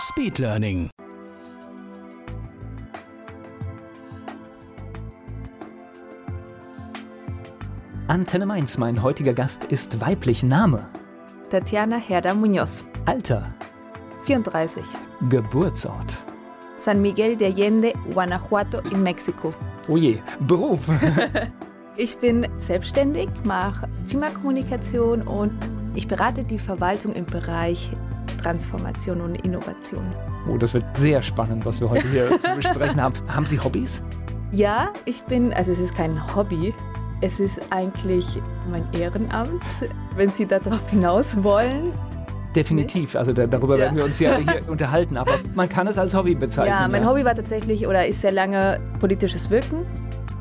Speedlearning. Antenne Mainz, mein heutiger Gast ist weiblich. Name, Tatjana Herda Muñoz, Alter, 34, Geburtsort. San Miguel de Allende, Guanajuato in Mexiko. Oh je, Beruf. Ich bin selbstständig, mache Klimakommunikation und ich berate die Verwaltung im Bereich Transformation und Innovation. Oh, das wird sehr spannend, was wir heute hier zu besprechen haben. Haben Sie Hobbys? Ja, ich bin, also es ist kein Hobby, es ist eigentlich mein Ehrenamt, wenn Sie darauf hinaus wollen. Definitiv, also da, darüber Ja. werden wir uns ja hier unterhalten, aber man kann es als Hobby bezeichnen. Ja, mein Hobby war tatsächlich oder ist sehr lange politisches Wirken.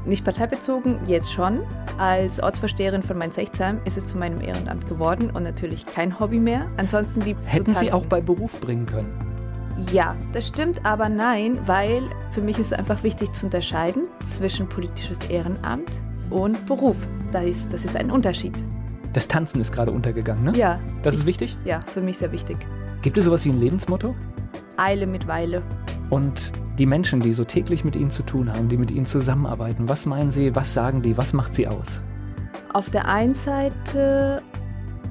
Nicht parteibezogen, jetzt schon. Als Ortsvorsteherin von Mainz-Hechtsheim ist es zu meinem Ehrenamt geworden und natürlich kein Hobby mehr. Ansonsten liebt es Hätten Sie auch bei Beruf bringen können? Ja, das stimmt, aber nein, weil für mich ist es einfach wichtig zu unterscheiden zwischen politisches Ehrenamt und Beruf. Das ist, das ist ein Unterschied. Das Tanzen ist gerade untergegangen, ne? Ja, Das ist wichtig. ja, für mich sehr wichtig. Gibt es sowas wie ein Lebensmotto? Eile mit Weile. Und die Menschen, die so täglich mit Ihnen zu tun haben, die mit Ihnen zusammenarbeiten, was meinen Sie, was sagen die, was macht sie aus? Auf der einen Seite,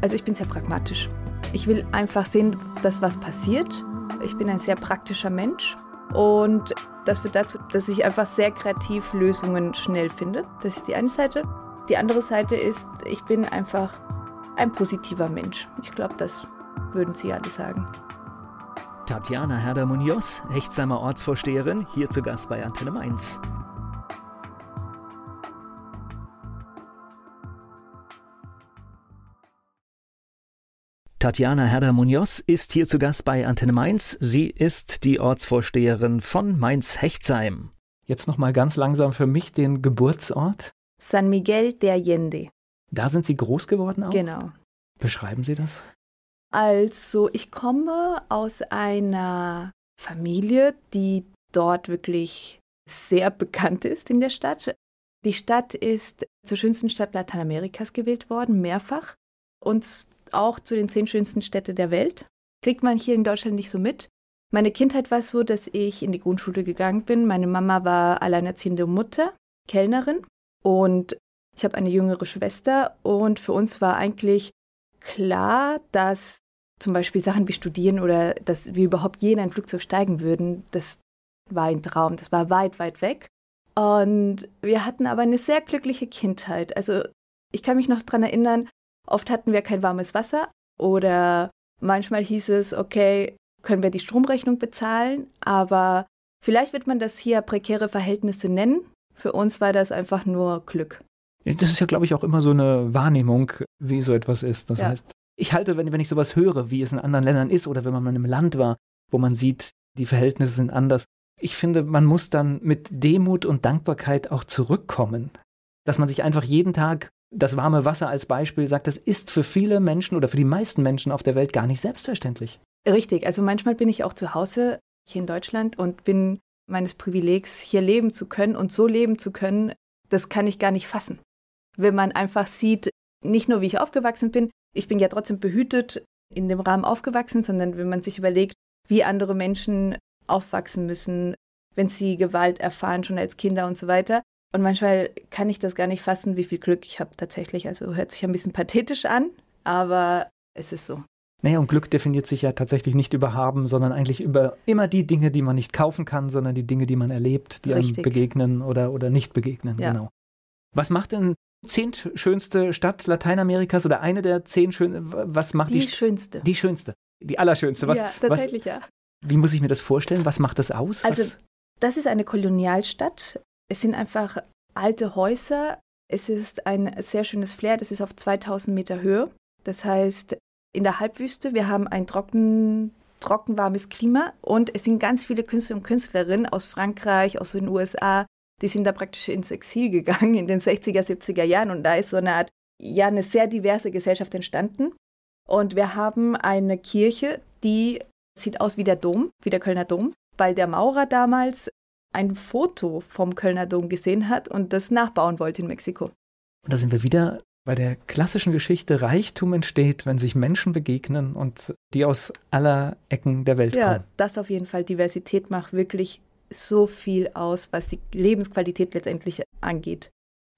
also ich bin sehr pragmatisch. Ich will einfach sehen, dass was passiert. Ich bin ein sehr praktischer Mensch und das führt dazu, dass ich einfach sehr kreativ Lösungen schnell finde. Das ist die eine Seite. Die andere Seite ist, ich bin einfach ein positiver Mensch. Ich glaube, das würden Sie alle sagen. Tatjana Herder-Munoz, Hechtsheimer Ortsvorsteherin, hier zu Gast bei Antenne Mainz. Tatjana Herder-Munoz ist hier zu Gast bei Antenne Mainz. Sie ist die Ortsvorsteherin von Mainz-Hechtsheim. Jetzt nochmal ganz langsam für mich den Geburtsort. San Miguel de Allende. Da sind Sie groß geworden auch? Genau. Beschreiben Sie das? Also, ich komme aus einer Familie, die dort wirklich sehr bekannt ist in der Stadt. Die Stadt ist zur schönsten Stadt Lateinamerikas gewählt worden, mehrfach. Und auch zu den zehn schönsten Städten der Welt. Kriegt man hier in Deutschland nicht so mit. Meine Kindheit war so, dass ich in die Grundschule gegangen bin. Meine Mama war alleinerziehende Mutter, Kellnerin. Und ich habe eine jüngere Schwester. Und für uns war eigentlich klar, dass zum Beispiel Sachen wie Studieren oder dass wir überhaupt je in ein Flugzeug steigen würden, das war ein Traum, das war weit, weit weg. Und wir hatten aber eine sehr glückliche Kindheit. Also ich kann mich noch daran erinnern, oft hatten wir kein warmes Wasser oder manchmal hieß es, okay, können wir die Stromrechnung bezahlen, aber vielleicht wird man das hier prekäre Verhältnisse nennen. Für uns war das einfach nur Glück. Das ist ja, glaube ich, auch immer so eine Wahrnehmung, wie so etwas ist. Das Ja. heißt, ich halte, wenn, wenn ich sowas höre, wie es in anderen Ländern ist oder wenn man mal in einem Land war, wo man sieht, die Verhältnisse sind anders. Ich finde, man muss dann mit Demut und Dankbarkeit auch zurückkommen. Dass man sich einfach jeden Tag das warme Wasser als Beispiel sagt, das ist für viele Menschen oder für die meisten Menschen auf der Welt gar nicht selbstverständlich. Richtig, also manchmal bin ich auch zu Hause hier in Deutschland und bin meines Privilegs, hier leben zu können und so leben zu können, das kann ich gar nicht fassen. Wenn man einfach sieht, nicht nur wie ich aufgewachsen bin, ich bin ja trotzdem behütet in dem Rahmen aufgewachsen, sondern wenn man sich überlegt, wie andere Menschen aufwachsen müssen, wenn sie Gewalt erfahren, schon als Kinder und so weiter. Und manchmal kann ich das gar nicht fassen, wie viel Glück ich habe tatsächlich. Also hört sich ein bisschen pathetisch an, aber es ist so. Naja, und Glück definiert sich ja tatsächlich nicht über Haben, sondern eigentlich über immer die Dinge, die man nicht kaufen kann, sondern die Dinge, die man erlebt, die einem Richtig. begegnen oder, oder nicht begegnen. Ja. Genau. Was macht denn zehntschönste Stadt Lateinamerikas oder eine der zehn schön, was macht die, Die schönste. die schönste? Die allerschönste. Was, ja, was, tatsächlich, ja. wie muss ich mir das vorstellen? Was macht das aus? Also, was, das ist eine Kolonialstadt. Es sind einfach alte Häuser. Es ist ein sehr schönes Flair. Das ist auf 2000 Meter Höhe. Das heißt, in der Halbwüste, wir haben ein trocken, warmes Klima und es sind ganz viele Künstler und Künstlerinnen aus Frankreich, aus den USA, die sind da praktisch ins Exil gegangen in den 60er, 70er Jahren und da ist so eine Art, ja, eine sehr diverse Gesellschaft entstanden. Und wir haben eine Kirche, die sieht aus wie der Dom, wie der Kölner Dom, weil der Maurer damals ein Foto vom Kölner Dom gesehen hat und das nachbauen wollte in Mexiko. Und da sind wir wieder bei der klassischen Geschichte. Reichtum entsteht, wenn sich Menschen begegnen und die aus aller Ecken der Welt ja, kommen. Ja, das auf jeden Fall. Diversität macht wirklich so viel aus, was die Lebensqualität letztendlich angeht.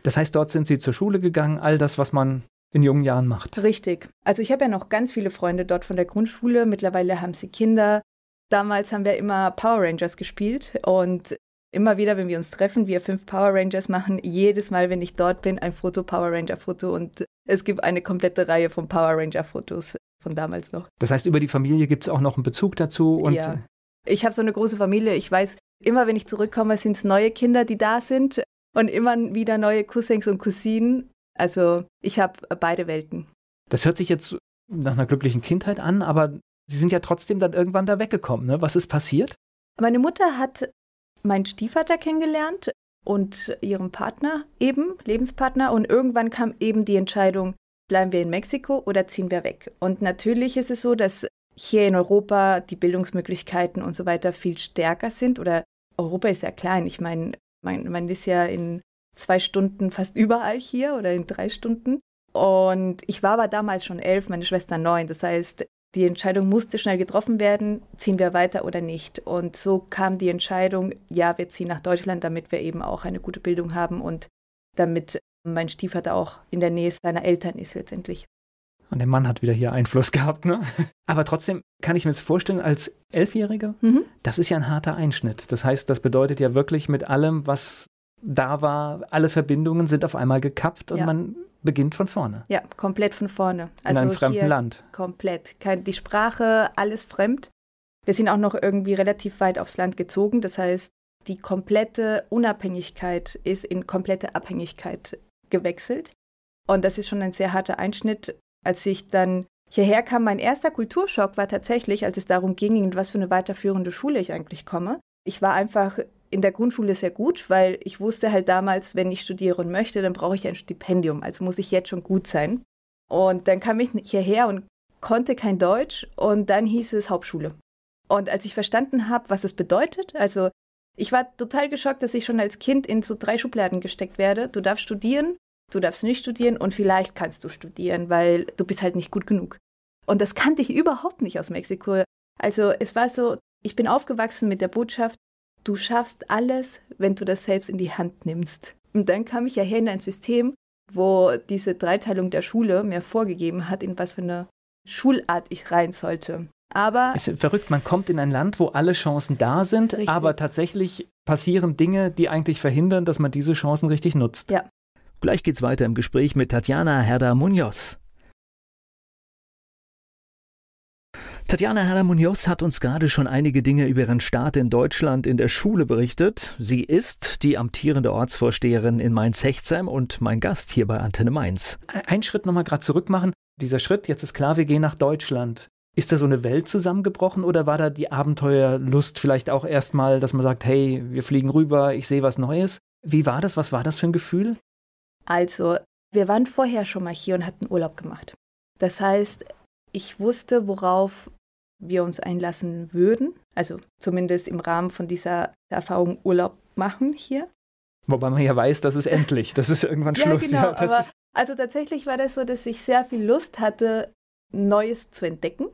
Das heißt, dort sind Sie zur Schule gegangen, all das, was man in jungen Jahren macht. Richtig. Also ich habe ja noch ganz viele Freunde dort von der Grundschule. Mittlerweile haben sie Kinder. Damals haben wir immer Power Rangers gespielt und immer wieder, wenn wir uns treffen, wir fünf Power Rangers machen jedes Mal, wenn ich dort bin, ein Foto, Power Ranger Foto und es gibt eine komplette Reihe von Power Ranger Fotos von damals noch. Das heißt, über die Familie gibt es auch noch einen Bezug dazu und ja. Ich habe so eine große Familie. Ich weiß, immer wenn ich zurückkomme, sind es neue Kinder, die da sind und immer wieder neue Cousins und Cousinen. Also ich habe beide Welten. Das hört sich jetzt nach einer glücklichen Kindheit an, aber Sie sind ja trotzdem dann irgendwann da weggekommen. Ne? Was ist passiert? Meine Mutter hat meinen Stiefvater kennengelernt und ihren Partner eben, Lebenspartner. Und irgendwann kam eben die Entscheidung, bleiben wir in Mexiko oder ziehen wir weg. Und natürlich ist es so, dass hier in Europa die Bildungsmöglichkeiten und so weiter viel stärker sind. Oder Europa ist ja klein. Ich meine, man, man ist ja in zwei Stunden fast überall hier oder in drei Stunden. Und ich war aber damals schon elf, meine Schwester neun. Das heißt, die Entscheidung musste schnell getroffen werden, ziehen wir weiter oder nicht. Und so kam die Entscheidung, ja, wir ziehen nach Deutschland, damit wir eben auch eine gute Bildung haben und damit mein Stiefvater auch in der Nähe seiner Eltern ist letztendlich. Und der Mann hat wieder hier Einfluss gehabt, ne? Aber trotzdem kann ich mir das vorstellen, als Elfjähriger, mhm. das ist ja ein harter Einschnitt. Das heißt, das bedeutet ja wirklich mit allem, was da war, alle Verbindungen sind auf einmal gekappt und ja. man beginnt von vorne. Ja, komplett von vorne. Also In einem fremden Land. Komplett. Die Sprache, alles fremd. Wir sind auch noch irgendwie relativ weit aufs Land gezogen. Das heißt, die komplette Unabhängigkeit ist in komplette Abhängigkeit gewechselt. Und das ist schon ein sehr harter Einschnitt. Als ich dann hierher kam, mein erster Kulturschock war tatsächlich, als es darum ging, in was für eine weiterführende Schule ich eigentlich komme. Ich war einfach in der Grundschule sehr gut, weil ich wusste halt damals, wenn ich studieren möchte, dann brauche ich ein Stipendium, also muss ich jetzt schon gut sein. Und dann kam ich hierher und konnte kein Deutsch und dann hieß es Hauptschule. Und als ich verstanden habe, was es bedeutet, also ich war total geschockt, dass ich schon als Kind in so drei Schubladen gesteckt werde. Du darfst studieren, du darfst nicht studieren und vielleicht kannst du studieren, weil du bist halt nicht gut genug. Und das kannte ich überhaupt nicht aus Mexiko. Also es war so, ich bin aufgewachsen mit der Botschaft, du schaffst alles, wenn du das selbst in die Hand nimmst. Und dann kam ich ja hier in ein System, wo diese Dreiteilung der Schule mir vorgegeben hat, in was für eine Schulart ich rein sollte. Aber es ist verrückt, man kommt in ein Land, wo alle Chancen da sind, richtig. aber tatsächlich passieren Dinge, die eigentlich verhindern, dass man diese Chancen richtig nutzt. Ja. Gleich geht's weiter im Gespräch mit Tatjana Herda Munoz. Tatjana Herder-Munoz hat uns gerade schon einige Dinge über ihren Start in Deutschland in der Schule berichtet. Sie ist die amtierende Ortsvorsteherin in Mainz-Hechtsheim und mein Gast hier bei Antenne Mainz. Einen Schritt nochmal gerade zurück machen. Dieser Schritt, jetzt ist klar, wir gehen nach Deutschland. Ist da so eine Welt zusammengebrochen oder war da die Abenteuerlust vielleicht auch erstmal, dass man sagt, hey, wir fliegen rüber, ich sehe was Neues? Wie war das? Was war das für ein Gefühl? Also, wir waren vorher schon mal hier und hatten Urlaub gemacht. Das heißt, ich wusste, worauf wir uns einlassen würden. Also zumindest im Rahmen von dieser Erfahrung Urlaub machen hier. Wobei man ja weiß, das ist endlich, das ist irgendwann ja, Schluss. Genau, ja, aber also tatsächlich war das so, dass ich sehr viel Lust hatte, Neues zu entdecken.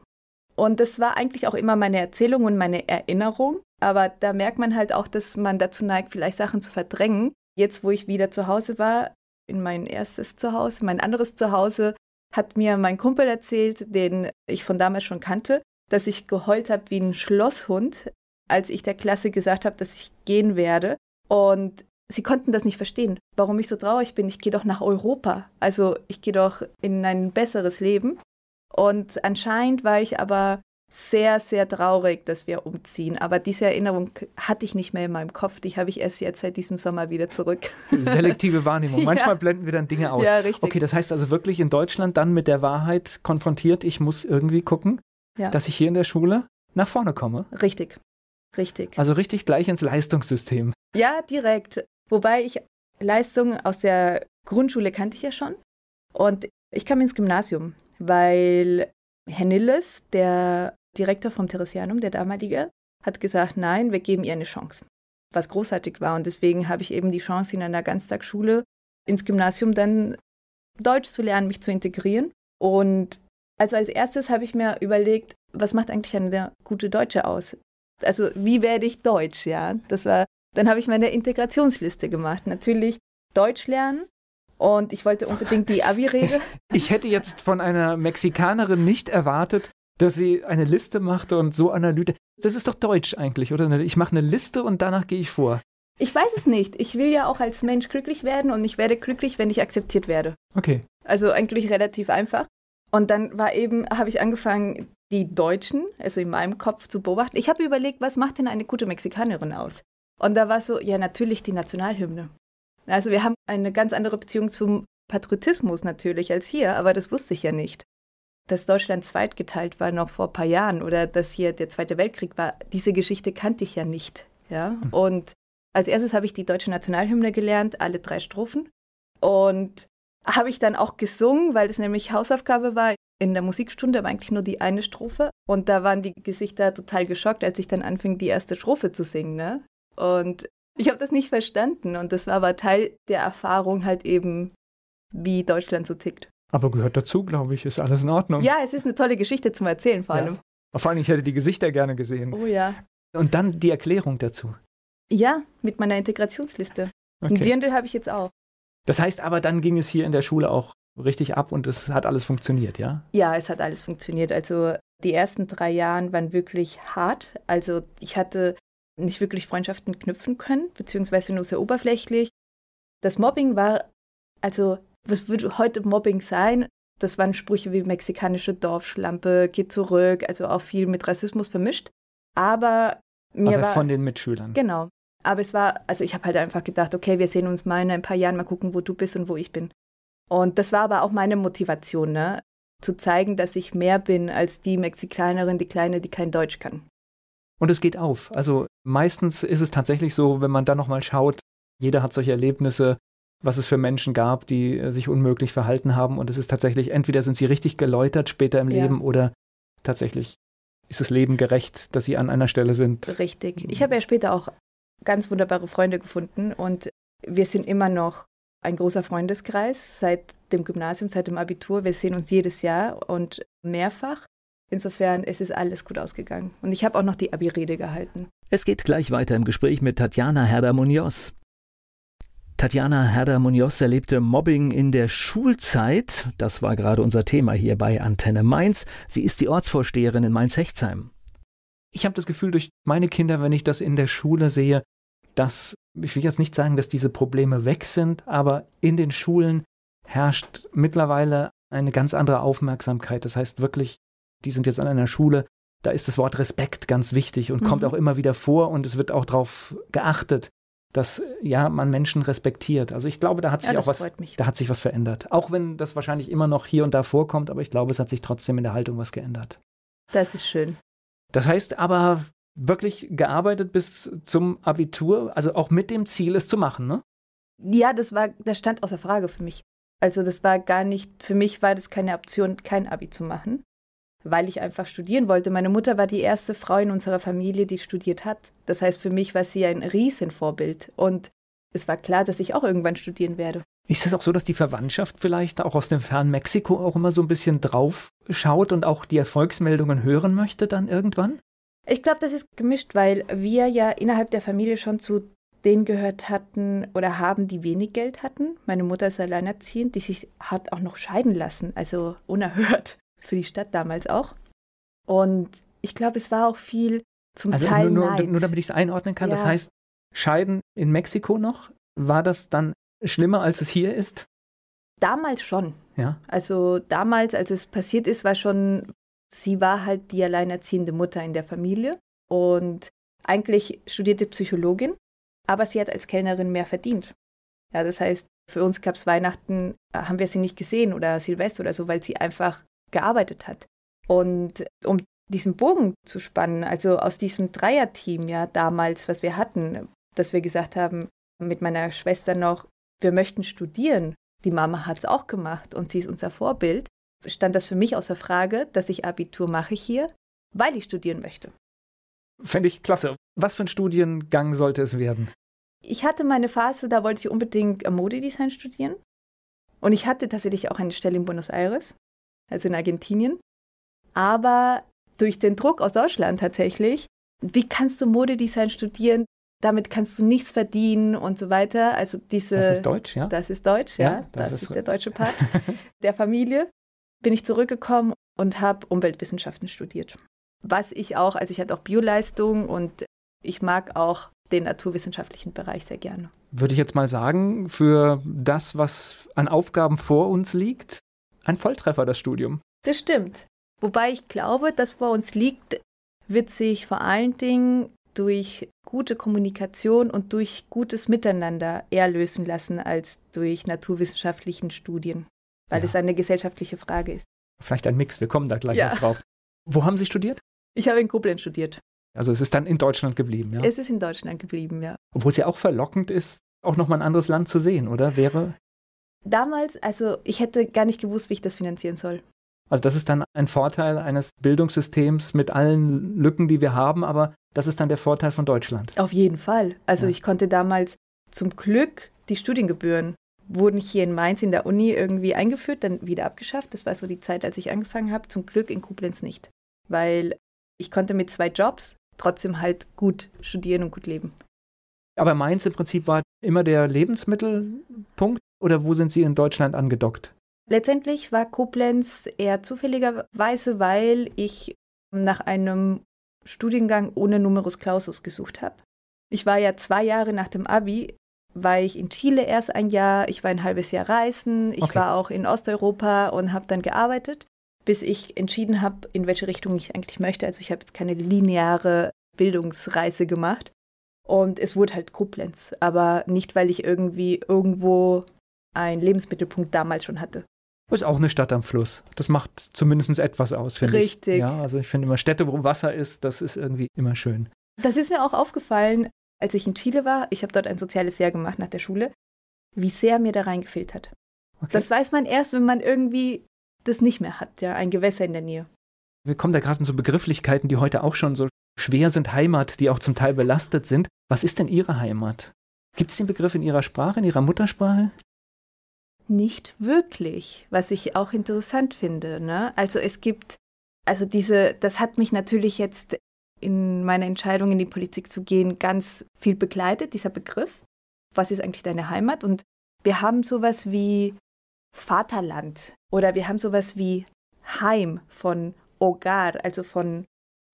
Und das war eigentlich auch immer meine Erzählung und meine Erinnerung. Aber da merkt man halt auch, dass man dazu neigt, vielleicht Sachen zu verdrängen. Jetzt, wo ich wieder zu Hause war, in mein erstes Zuhause, mein anderes Zuhause, hat mir mein Kumpel erzählt, den ich von damals schon kannte, dass ich geheult habe wie ein Schlosshund, als ich der Klasse gesagt habe, dass ich gehen werde. Und sie konnten das nicht verstehen, warum ich so traurig bin. Ich gehe doch nach Europa. Also ich gehe doch in ein besseres Leben. Und anscheinend war ich aber sehr, sehr traurig, dass wir umziehen. Aber diese Erinnerung hatte ich nicht mehr in meinem Kopf. Die habe ich erst jetzt seit diesem Sommer wieder zurück. Selektive Wahrnehmung. Manchmal ja. blenden wir dann Dinge aus. Ja, richtig. Okay, das heißt also wirklich in Deutschland dann mit der Wahrheit konfrontiert, ich muss irgendwie gucken, ja. dass ich hier in der Schule nach vorne komme. Richtig, richtig. Also richtig gleich ins Leistungssystem. Ja, direkt. Wobei ich Leistungen aus der Grundschule kannte ich ja schon. Und ich kam ins Gymnasium, weil Hennilles, der Direktor vom Theresianum, der damalige, hat gesagt, nein, wir geben ihr eine Chance. Was großartig war. Und deswegen habe ich eben die Chance, in einer Ganztagsschule ins Gymnasium dann Deutsch zu lernen, mich zu integrieren. Und also als erstes habe ich mir überlegt, was macht eigentlich eine gute Deutsche aus? Also wie werde ich Deutsch, ja? Das war, dann habe ich meine Integrationsliste gemacht. Natürlich Deutsch lernen, und ich wollte unbedingt die Abi-Rede. Ich hätte jetzt von einer Mexikanerin nicht erwartet, dass sie eine Liste macht und so analytisch. Das ist doch Deutsch eigentlich, oder? Ich mache eine Liste und danach gehe ich vor. Ich weiß es nicht. Ich will ja auch als Mensch glücklich werden und ich werde glücklich, wenn ich akzeptiert werde. Okay. Also eigentlich relativ einfach. Und dann war eben, habe ich angefangen, die Deutschen, also in meinem Kopf zu beobachten. Ich habe überlegt, was macht denn eine gute Mexikanerin aus? Und da war so, ja, natürlich die Nationalhymne. Also wir haben eine ganz andere Beziehung zum Patriotismus natürlich als hier, aber das wusste ich ja nicht. Dass Deutschland zweitgeteilt war noch vor ein paar Jahren oder dass hier der Zweite Weltkrieg war, diese Geschichte kannte ich ja nicht. Ja? Hm. Und als erstes habe ich die deutsche Nationalhymne gelernt, alle drei Strophen. Und habe ich dann auch gesungen, weil es nämlich Hausaufgabe war. In der Musikstunde war eigentlich nur die eine Strophe. Und da waren die Gesichter total geschockt, als ich dann anfing, die erste Strophe zu singen. Ne? Und ich habe das nicht verstanden. Und das war aber Teil der Erfahrung halt eben, wie Deutschland so tickt. Aber gehört dazu, glaube ich, ist alles in Ordnung. Ja, es ist eine tolle Geschichte zum Erzählen vor allem. Ja. Vor allem, ich hätte die Gesichter gerne gesehen. Oh ja. Und dann die Erklärung dazu. Ja, mit meiner Integrationsliste. Okay. Ein Dirndl habe ich jetzt auch. Das heißt aber, dann ging es hier in der Schule auch richtig ab und es hat alles funktioniert, ja? Ja, es hat alles funktioniert. Also die ersten drei Jahre waren wirklich hart. Also ich hatte nicht wirklich Freundschaften knüpfen können, beziehungsweise nur sehr oberflächlich. Das Mobbing war, also was würde heute Mobbing sein? Das waren Sprüche wie mexikanische Dorfschlampe, geht zurück, also auch viel mit Rassismus vermischt. Aber mir heißt war, von den Mitschülern? Genau. Aber es war, also ich habe halt einfach gedacht, okay, wir sehen uns mal in ein paar Jahren, mal gucken, wo du bist und wo ich bin. Und das war aber auch meine Motivation, ne? Zu zeigen, dass ich mehr bin als die Mexikanerin, die Kleine, die kein Deutsch kann. Und es geht auf. Also meistens ist es tatsächlich so, wenn man dann nochmal schaut, jeder hat solche Erlebnisse, was es für Menschen gab, die äh, sich unmöglich verhalten haben. Und es ist tatsächlich, entweder sind sie richtig geläutert später im ja. Leben oder tatsächlich ist das Leben gerecht, dass sie an einer Stelle sind. Richtig. Ich habe ja später auch ganz wunderbare Freunde gefunden und wir sind immer noch ein großer Freundeskreis seit dem Gymnasium, seit dem Abitur. Wir sehen uns jedes Jahr und mehrfach. Insofern ist es alles gut ausgegangen. Und ich habe auch noch die Abi-Rede gehalten. Es geht gleich weiter im Gespräch mit Tatjana Herder-Munoz. Tatjana Herder-Munoz erlebte Mobbing in der Schulzeit. Das war gerade unser Thema hier bei Antenne Mainz. Sie ist die Ortsvorsteherin in Mainz-Hechtsheim. Ich habe das Gefühl, durch meine Kinder, wenn ich das in der Schule sehe, dass, ich will jetzt nicht sagen, dass diese Probleme weg sind, aber in den Schulen herrscht mittlerweile eine ganz andere Aufmerksamkeit. Das heißt wirklich die sind jetzt an einer Schule, da ist das Wort Respekt ganz wichtig und mhm. kommt auch immer wieder vor und es wird auch darauf geachtet, dass ja man Menschen respektiert. Also ich glaube, da hat sich ja, auch was, da hat sich was verändert. Auch wenn das wahrscheinlich immer noch hier und da vorkommt, aber ich glaube, es hat sich trotzdem in der Haltung was geändert. Das ist schön. Das heißt aber wirklich gearbeitet bis zum Abitur, also auch mit dem Ziel, es zu machen, ne? Ja, das war, das stand außer Frage für mich. Also das war gar nicht, für mich war das keine Option, kein Abi zu machen weil ich einfach studieren wollte. Meine Mutter war die erste Frau in unserer Familie, die studiert hat. Das heißt, für mich war sie ein Riesenvorbild. Und es war klar, dass ich auch irgendwann studieren werde. Ist es auch so, dass die Verwandtschaft vielleicht auch aus dem fernen Mexiko auch immer so ein bisschen drauf schaut und auch die Erfolgsmeldungen hören möchte dann irgendwann? Ich glaube, das ist gemischt, weil wir ja innerhalb der Familie schon zu denen gehört hatten oder haben, die wenig Geld hatten. Meine Mutter ist alleinerziehend, die sich hat auch noch scheiden lassen, also unerhört für die Stadt damals auch. Und ich glaube, es war auch viel zum also Teil nur, Neid. nur damit ich es einordnen kann, ja. das heißt, Scheiden in Mexiko noch, war das dann schlimmer, als es hier ist? Damals schon. Ja. Also damals, als es passiert ist, war schon, sie war halt die alleinerziehende Mutter in der Familie und eigentlich studierte Psychologin, aber sie hat als Kellnerin mehr verdient. Ja, das heißt, für uns gab es Weihnachten, haben wir sie nicht gesehen oder Silvester oder so, weil sie einfach gearbeitet hat. Und um diesen Bogen zu spannen, also aus diesem Dreierteam ja damals, was wir hatten, dass wir gesagt haben, mit meiner Schwester noch, wir möchten studieren. Die Mama hat es auch gemacht und sie ist unser Vorbild. Stand das für mich außer Frage, dass ich Abitur mache hier, weil ich studieren möchte. Fände ich klasse. Was für ein Studiengang sollte es werden? Ich hatte meine Phase, da wollte ich unbedingt Modedesign studieren. Und ich hatte tatsächlich auch eine Stelle in Buenos Aires, also in Argentinien. Aber durch den Druck aus Deutschland tatsächlich, wie kannst du Modedesign studieren? Damit kannst du nichts verdienen und so weiter. Also diese. Das ist Deutsch, ja? Das ist Deutsch, ja. ja das, das, ist, der deutsche Part der Familie. Bin ich zurückgekommen und habe Umweltwissenschaften studiert. Was ich auch, also ich hatte auch Bioleistung und ich mag auch den naturwissenschaftlichen Bereich sehr gerne. Würde ich jetzt mal sagen, für das, was an Aufgaben vor uns liegt, ein Volltreffer das Studium. Das stimmt. Wobei ich glaube, dass vor uns liegt, wird sich vor allen Dingen durch gute Kommunikation und durch gutes Miteinander eher lösen lassen als durch naturwissenschaftlichen Studien, weil ja. es eine gesellschaftliche Frage ist. Vielleicht ein Mix, wir kommen da gleich ja. noch drauf. Wo haben Sie studiert? Ich habe in Koblenz studiert. Also es ist dann in Deutschland geblieben, ja? Es ist in Deutschland geblieben, ja. Obwohl es ja auch verlockend ist, auch nochmal ein anderes Land zu sehen, oder? Wäre. Damals, also ich hätte gar nicht gewusst, wie ich das finanzieren soll. Also das ist dann ein Vorteil eines Bildungssystems mit allen Lücken, die wir haben, aber das ist dann der Vorteil von Deutschland. Auf jeden Fall. Also ja. ich konnte damals zum Glück die Studiengebühren wurden hier in Mainz in der Uni irgendwie eingeführt, dann wieder abgeschafft. Das war so die Zeit, als ich angefangen habe. Zum Glück in Koblenz nicht, weil ich konnte mit zwei Jobs trotzdem halt gut studieren und gut leben. Aber Mainz im Prinzip war immer der Lebensmittelpunkt oder wo sind Sie in Deutschland angedockt? Letztendlich war Koblenz eher zufälligerweise, weil ich nach einem Studiengang ohne Numerus Clausus gesucht habe. Ich war ja zwei Jahre nach dem Abi, war ich in Chile erst ein Jahr, ich war ein halbes Jahr reisen, ich okay. war auch in Osteuropa und habe dann gearbeitet, bis ich entschieden habe, in welche Richtung ich eigentlich möchte. Also ich habe jetzt keine lineare Bildungsreise gemacht und es wurde halt Koblenz, aber nicht, weil ich irgendwie irgendwo einen Lebensmittelpunkt damals schon hatte. Ist auch eine Stadt am Fluss. Das macht zumindest etwas aus, finde ich. Richtig. Ja, also ich finde immer Städte, wo Wasser ist, das ist irgendwie immer schön. Das ist mir auch aufgefallen, als ich in Chile war. Ich habe dort ein soziales Jahr gemacht nach der Schule, wie sehr mir da reingefehlt hat. Okay. Das weiß man erst, wenn man irgendwie das nicht mehr hat, ja, ein Gewässer in der Nähe. Wir kommen da gerade in so Begrifflichkeiten, die heute auch schon so schwer sind, Heimat, die auch zum Teil belastet sind. Was ist denn Ihre Heimat? Gibt es den Begriff in Ihrer Sprache, in Ihrer Muttersprache? Nicht wirklich, was ich auch interessant finde. Ne? Also es gibt, also diese, das hat mich natürlich jetzt in meiner Entscheidung in die Politik zu gehen ganz viel begleitet, dieser Begriff. Was ist eigentlich deine Heimat? Und wir haben sowas wie Vaterland oder wir haben sowas wie Heim von Hogar, also von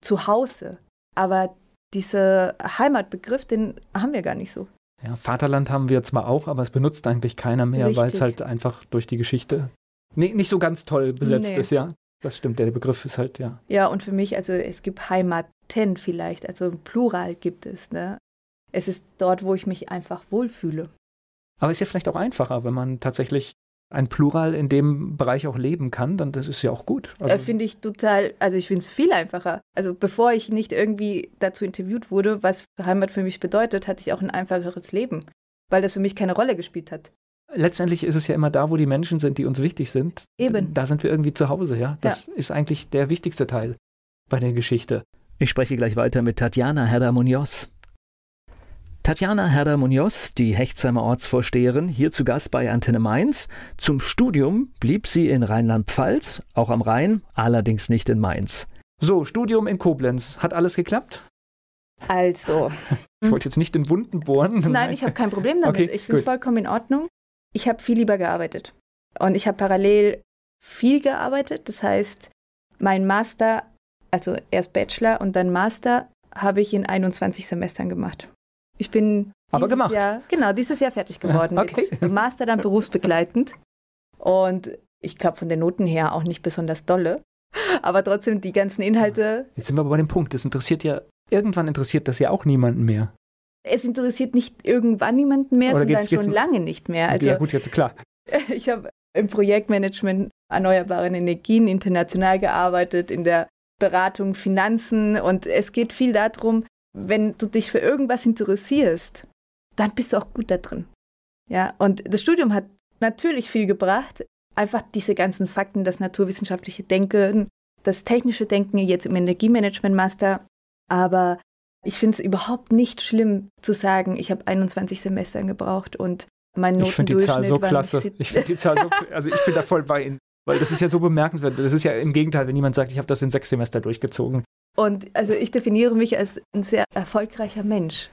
Zuhause. Aber dieser Heimatbegriff, den haben wir gar nicht so. Ja, Vaterland haben wir zwar auch, aber es benutzt eigentlich keiner mehr, weil es halt einfach durch die Geschichte nee, nicht so ganz toll besetzt nee. ist, ja. Das stimmt, der Begriff ist halt, ja. Ja, und für mich, also es gibt Heimaten vielleicht, also im Plural gibt es, ne? Es ist dort, wo ich mich einfach wohlfühle. Aber es ist ja vielleicht auch einfacher, wenn man tatsächlich ein Plural in dem Bereich auch leben kann, dann das ist ja auch gut. Also, finde ich total, also ich finde es viel einfacher. Also bevor ich nicht irgendwie dazu interviewt wurde, was Heimat für mich bedeutet, hatte ich auch ein einfacheres Leben, weil das für mich keine Rolle gespielt hat. Letztendlich ist es ja immer da, wo die Menschen sind, die uns wichtig sind. Eben. Da sind wir irgendwie zu Hause, ja. Das ja. ist eigentlich der wichtigste Teil bei der Geschichte. Ich spreche gleich weiter mit Tatjana Herder-Munoz. Tatjana Herder-Munoz, die Hechtsheimer Ortsvorsteherin, hier zu Gast bei Antenne Mainz. Zum Studium blieb sie in Rheinland-Pfalz, auch am Rhein, allerdings nicht in Mainz. So, Studium in Koblenz. Hat alles geklappt? Also. Ich wollte jetzt nicht in Wunden bohren. Nein, Nein. ich habe kein Problem damit. Okay, ich finde es vollkommen in Ordnung. Ich habe viel lieber gearbeitet. Und ich habe parallel viel gearbeitet. Das heißt, mein Master, also erst Bachelor und dann Master, habe ich in 21 Semestern gemacht. Ich bin Aber gemacht. Jahr, genau, dieses Jahr fertig geworden. okay. Mit Master dann berufsbegleitend. Und ich glaube von den Noten her auch nicht besonders dolle. Aber trotzdem die ganzen Inhalte. Jetzt sind wir aber bei dem Punkt. Das interessiert ja, irgendwann interessiert das ja auch niemanden mehr. Es interessiert nicht irgendwann niemanden mehr, Oder sondern geht's, geht's schon lange nicht mehr. Also, ja, gut, jetzt klar. Ich habe im Projektmanagement erneuerbaren Energien international gearbeitet, in der Beratung, Finanzen und es geht viel darum, wenn du dich für irgendwas interessierst, dann bist du auch gut da drin. Ja, und das Studium hat natürlich viel gebracht, einfach diese ganzen Fakten, das naturwissenschaftliche Denken, das technische Denken jetzt im Energiemanagement Master, aber ich finde es überhaupt nicht schlimm zu sagen, ich habe 21 Semester gebraucht und mein Notendurchschnitt Ich finde die Zahl so klasse. Ich finde die Zahl so, also ich bin da voll bei Ihnen. Weil das ist ja so bemerkenswert. Das ist ja im Gegenteil, wenn jemand sagt, ich habe das in sechs Semester durchgezogen. Und also ich definiere mich als ein sehr erfolgreicher Mensch.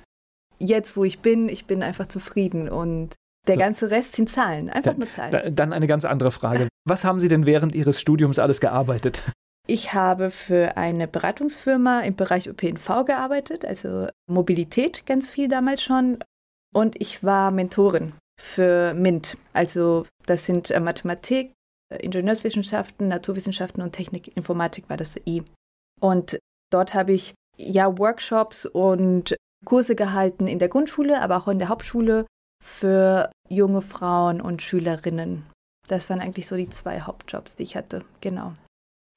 Jetzt, wo ich bin, ich bin einfach zufrieden und der ganze Rest sind Zahlen, einfach dann, nur Zahlen. Dann eine ganz andere Frage. Was haben Sie denn während Ihres Studiums alles gearbeitet? Ich habe für eine Beratungsfirma im Bereich ÖPNV gearbeitet, also Mobilität ganz viel damals schon. Und ich war Mentorin für MINT. Also das sind äh, Mathematik, Ingenieurswissenschaften, Naturwissenschaften und Technik, Informatik war das I. Und dort habe ich ja Workshops und Kurse gehalten in der Grundschule, aber auch in der Hauptschule für junge Frauen und Schülerinnen. Das waren eigentlich so die zwei Hauptjobs, die ich hatte, genau.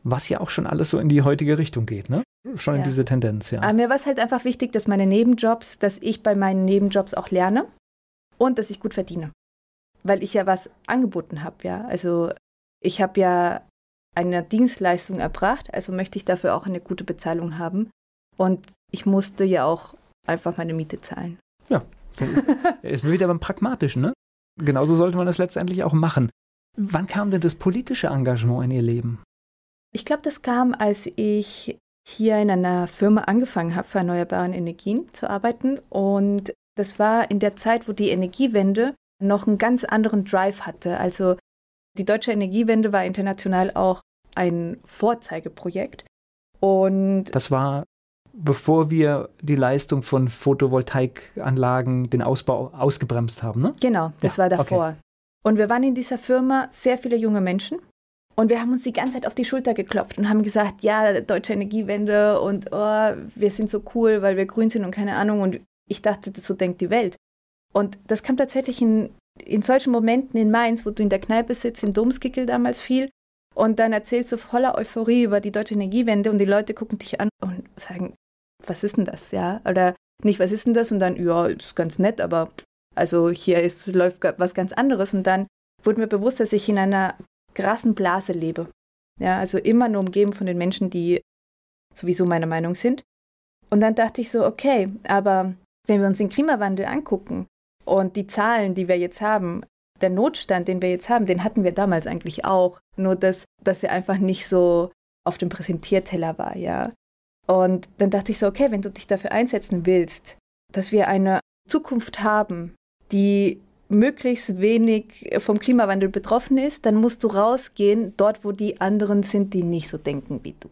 Was ja auch schon alles so in die heutige Richtung geht, ne? Schon ja. in diese Tendenz, ja. Aber mir war es halt einfach wichtig, dass meine Nebenjobs, dass ich bei meinen Nebenjobs auch lerne und dass ich gut verdiene. Weil ich ja was angeboten habe, ja. Also ich habe ja eine Dienstleistung erbracht, also möchte ich dafür auch eine gute Bezahlung haben. Und ich musste ja auch einfach meine Miete zahlen. Ja, ist wieder beim Pragmatischen, ne? Genauso sollte man das letztendlich auch machen. Wann kam denn das politische Engagement in Ihr Leben? Ich glaube, das kam, als ich hier in einer Firma angefangen habe, für erneuerbare Energien zu arbeiten. Und das war in der Zeit, wo die Energiewende noch einen ganz anderen Drive hatte. Also die deutsche Energiewende war international auch ein Vorzeigeprojekt. Und das war, bevor wir die Leistung von Photovoltaikanlagen, den Ausbau ausgebremst haben, ne? Genau, das ja, war davor. Okay. Und wir waren in dieser Firma sehr viele junge Menschen. Und wir haben uns die ganze Zeit auf die Schulter geklopft und haben gesagt, ja, deutsche Energiewende und oh, wir sind so cool, weil wir grün sind und keine Ahnung. Und ich dachte, so denkt die Welt. Und das kam tatsächlich in in solchen Momenten in Mainz, wo du in der Kneipe sitzt, im Domskickel damals viel, und dann erzählst du voller Euphorie über die deutsche Energiewende und die Leute gucken dich an und sagen, was ist denn das, ja? Oder nicht, was ist denn das? Und dann, ja, ist ganz nett, aber also hier ist, läuft was ganz anderes. Und dann wurde mir bewusst, dass ich in einer krassen Blase lebe. Ja, also immer nur umgeben von den Menschen, die sowieso meiner Meinung sind. Und dann dachte ich so, okay, aber wenn wir uns den Klimawandel angucken, und die Zahlen, die wir jetzt haben, der Notstand, den wir jetzt haben, den hatten wir damals eigentlich auch. Nur dass, dass er einfach nicht so auf dem Präsentierteller war, ja. Und dann dachte ich so, okay, wenn du dich dafür einsetzen willst, dass wir eine Zukunft haben, die möglichst wenig vom Klimawandel betroffen ist, dann musst du rausgehen, dort, wo die anderen sind, die nicht so denken wie du.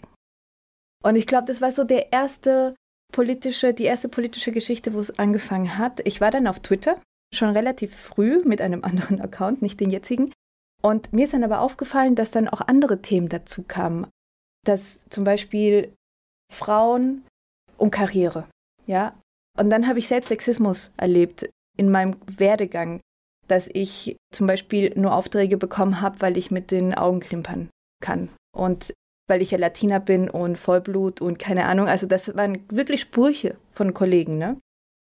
Und ich glaube, das war so der erste politische, die erste politische Geschichte, wo es angefangen hat. Ich war dann auf Twitter, schon relativ früh mit einem anderen Account, nicht den jetzigen. Und mir ist dann aber aufgefallen, dass dann auch andere Themen dazu kamen. Dass zum Beispiel Frauen und Karriere, ja. Und dann habe ich selbst Sexismus erlebt in meinem Werdegang, dass ich zum Beispiel nur Aufträge bekommen habe, weil ich mit den Augen klimpern kann. Und weil ich ja Latina bin und Vollblut und keine Ahnung. Also das waren wirklich Sprüche von Kollegen. Ne?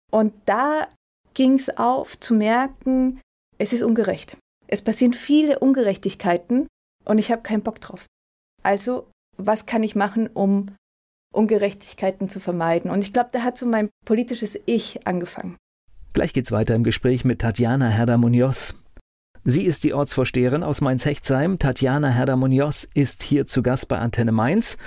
Und da ging es auf zu merken, es ist ungerecht. Es passieren viele Ungerechtigkeiten und ich habe keinen Bock drauf. Also, was kann ich machen, um Ungerechtigkeiten zu vermeiden? Und ich glaube, da hat so mein politisches Ich angefangen. Gleich geht's weiter im Gespräch mit Tatjana Herder-Munoz. Sie ist die Ortsvorsteherin aus Mainz-Hechtsheim. Tatjana Herder-Munoz ist hier zu Gast bei Antenne Mainz.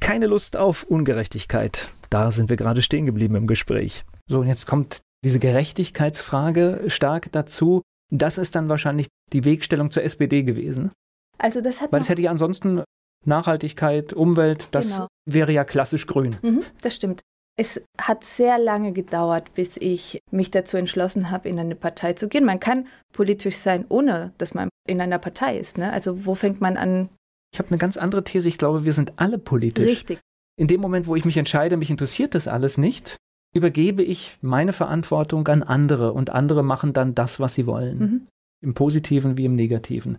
Keine Lust auf Ungerechtigkeit. Da sind wir gerade stehen geblieben im Gespräch. So, und jetzt kommt diese Gerechtigkeitsfrage stark dazu. Das ist dann wahrscheinlich die Wegstellung zur SPD gewesen. Also das hat Weil es hätte ja ansonsten Nachhaltigkeit, Umwelt, das genau. wäre ja klassisch grün. Mhm, das stimmt. Es hat sehr lange gedauert, bis ich mich dazu entschlossen habe, in eine Partei zu gehen. Man kann politisch sein, ohne dass man in einer Partei ist. Ne? Also wo fängt man an? Ich habe eine ganz andere These. Ich glaube, wir sind alle politisch. Richtig. In dem Moment, wo ich mich entscheide, mich interessiert das alles nicht, übergebe ich meine Verantwortung an andere und andere machen dann das, was sie wollen. Mhm. Im positiven wie im negativen.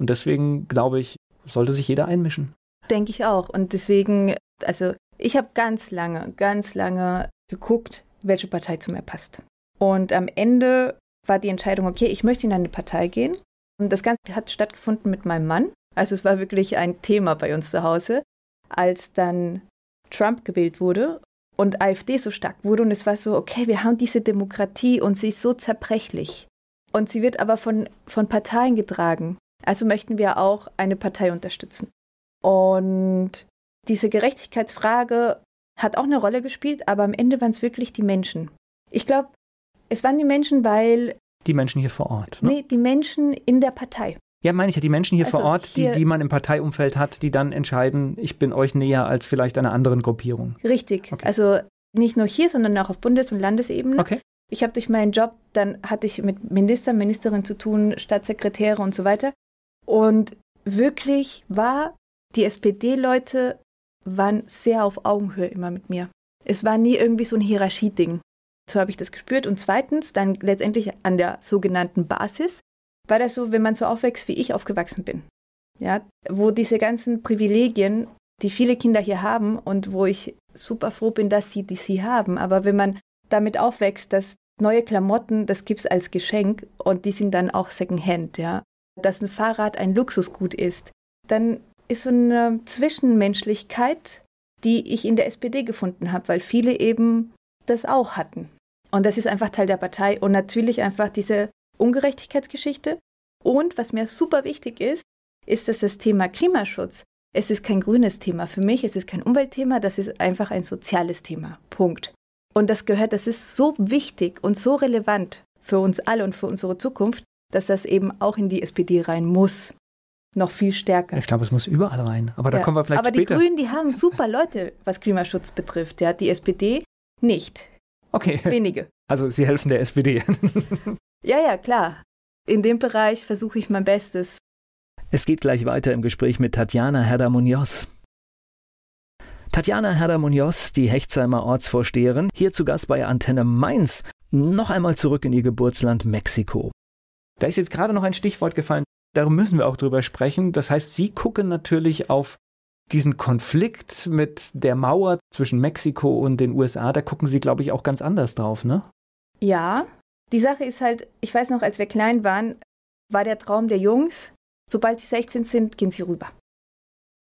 Und deswegen glaube ich, sollte sich jeder einmischen. Denke ich auch. Und deswegen Also ich habe ganz lange, ganz lange geguckt, welche Partei zu mir passt. Und am Ende war die Entscheidung, okay, ich möchte in eine Partei gehen. Und das Ganze hat stattgefunden mit meinem Mann. Also es war wirklich ein Thema bei uns zu Hause, als dann Trump gewählt wurde und AfD so stark wurde. Und es war so, okay, wir haben diese Demokratie und sie ist so zerbrechlich. Und sie wird aber von, von Parteien getragen. Also möchten wir auch eine Partei unterstützen. Und diese Gerechtigkeitsfrage hat auch eine Rolle gespielt, aber am Ende waren es wirklich die Menschen. Ich glaube, es waren die Menschen, weil. Die Menschen hier vor Ort. Ne? Nee, die Menschen in der Partei. Ja, meine ich ja, die Menschen hier also vor Ort, hier, die, die man im Parteiumfeld hat, die dann entscheiden, ich bin euch näher als vielleicht einer anderen Gruppierung. Richtig. Okay. Also nicht nur hier, sondern auch auf Bundes- und Landesebene. Okay. Ich habe durch meinen Job, dann hatte ich mit Ministern, Ministerinnen zu tun, Staatssekretäre und so weiter. Und wirklich war, die SPD-Leute waren sehr auf Augenhöhe immer mit mir. Es war nie irgendwie so ein Hierarchieding. So habe ich das gespürt. Und zweitens, dann letztendlich an der sogenannten Basis, war das so, wenn man so aufwächst, wie ich aufgewachsen bin. Ja, wo diese ganzen Privilegien, die viele Kinder hier haben und wo ich super froh bin, dass sie die sie haben. Aber wenn man damit aufwächst, dass neue Klamotten, das gibt es als Geschenk und die sind dann auch Secondhand, ja. Dass ein Fahrrad ein Luxusgut ist, dann ist so eine Zwischenmenschlichkeit, die ich in der SPD gefunden habe, weil viele eben das auch hatten. Und das ist einfach Teil der Partei und natürlich einfach diese Ungerechtigkeitsgeschichte. Und was mir super wichtig ist, ist, dass das Thema Klimaschutz, es ist kein grünes Thema für mich, es ist kein Umweltthema, das ist einfach ein soziales Thema. Punkt. Und das gehört, das ist so wichtig und so relevant für uns alle und für unsere Zukunft, dass das eben auch in die SPD rein muss. Noch viel stärker. Ich glaube, es muss überall rein. Aber da ja. kommen wir vielleicht Aber später. Aber die Grünen, die haben super Leute, was Klimaschutz betrifft. Ja, die SPD nicht. Okay. Wenige. Also Sie helfen der SPD. ja, ja, klar. In dem Bereich versuche ich mein Bestes. Es geht gleich weiter im Gespräch mit Tatjana Herder-Munoz. Tatjana Herder-Munoz, die Hechtsheimer Ortsvorsteherin, hier zu Gast bei Antenne Mainz. Noch einmal zurück in ihr Geburtsland Mexiko. Da ist jetzt gerade noch ein Stichwort gefallen, darum müssen wir auch drüber sprechen. Das heißt, Sie gucken natürlich auf diesen Konflikt mit der Mauer zwischen Mexiko und den USA, da gucken Sie, glaube ich, auch ganz anders drauf, ne? Ja. Die Sache ist halt, ich weiß noch, als wir klein waren, war der Traum der Jungs, sobald sie 16 sind, gehen sie rüber.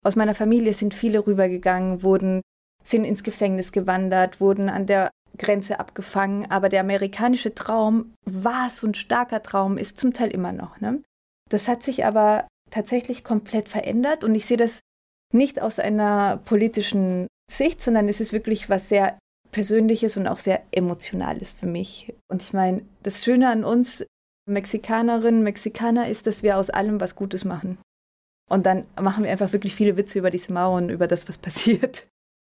Aus meiner Familie sind viele rübergegangen, wurden, sind ins Gefängnis gewandert, wurden an der Grenze abgefangen, aber der amerikanische Traum war so ein starker Traum, ist zum Teil immer noch. Ne? Das hat sich aber tatsächlich komplett verändert und ich sehe das nicht aus einer politischen Sicht, sondern es ist wirklich was sehr Persönliches und auch sehr Emotionales für mich. Und ich meine, das Schöne an uns Mexikanerinnen, Mexikaner ist, dass wir aus allem was Gutes machen. Und dann machen wir einfach wirklich viele Witze über diese Mauern, über das, was passiert.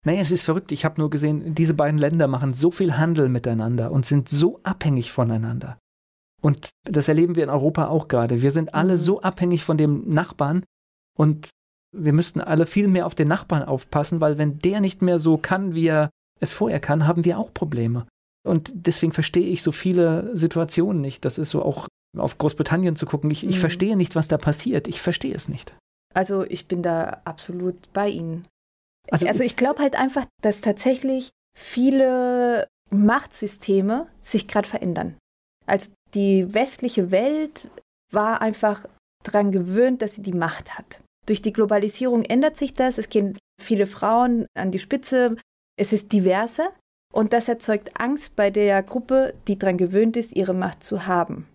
Naja, es ist verrückt. Ich habe nur gesehen, diese beiden Länder machen so viel Handel miteinander und sind so abhängig voneinander. Und das erleben wir in Europa auch gerade. Wir sind alle mhm. so abhängig von dem Nachbarn und wir müssten alle viel mehr auf den Nachbarn aufpassen, weil wenn der nicht mehr so kann, wie er es vorher kann, haben wir auch Probleme. Und deswegen verstehe ich so viele Situationen nicht. Das ist so auch auf Großbritannien zu gucken. Ich, mhm. ich verstehe nicht, was da passiert. Ich verstehe es nicht. Also ich bin da absolut bei Ihnen. Also, also ich glaube halt einfach, dass tatsächlich viele Machtsysteme sich gerade verändern. Also die westliche Welt war einfach daran gewöhnt, dass sie die Macht hat. Durch die Globalisierung ändert sich das. Es gehen viele Frauen an die Spitze. Es ist diverser. Und das erzeugt Angst bei der Gruppe, die daran gewöhnt ist, ihre Macht zu haben.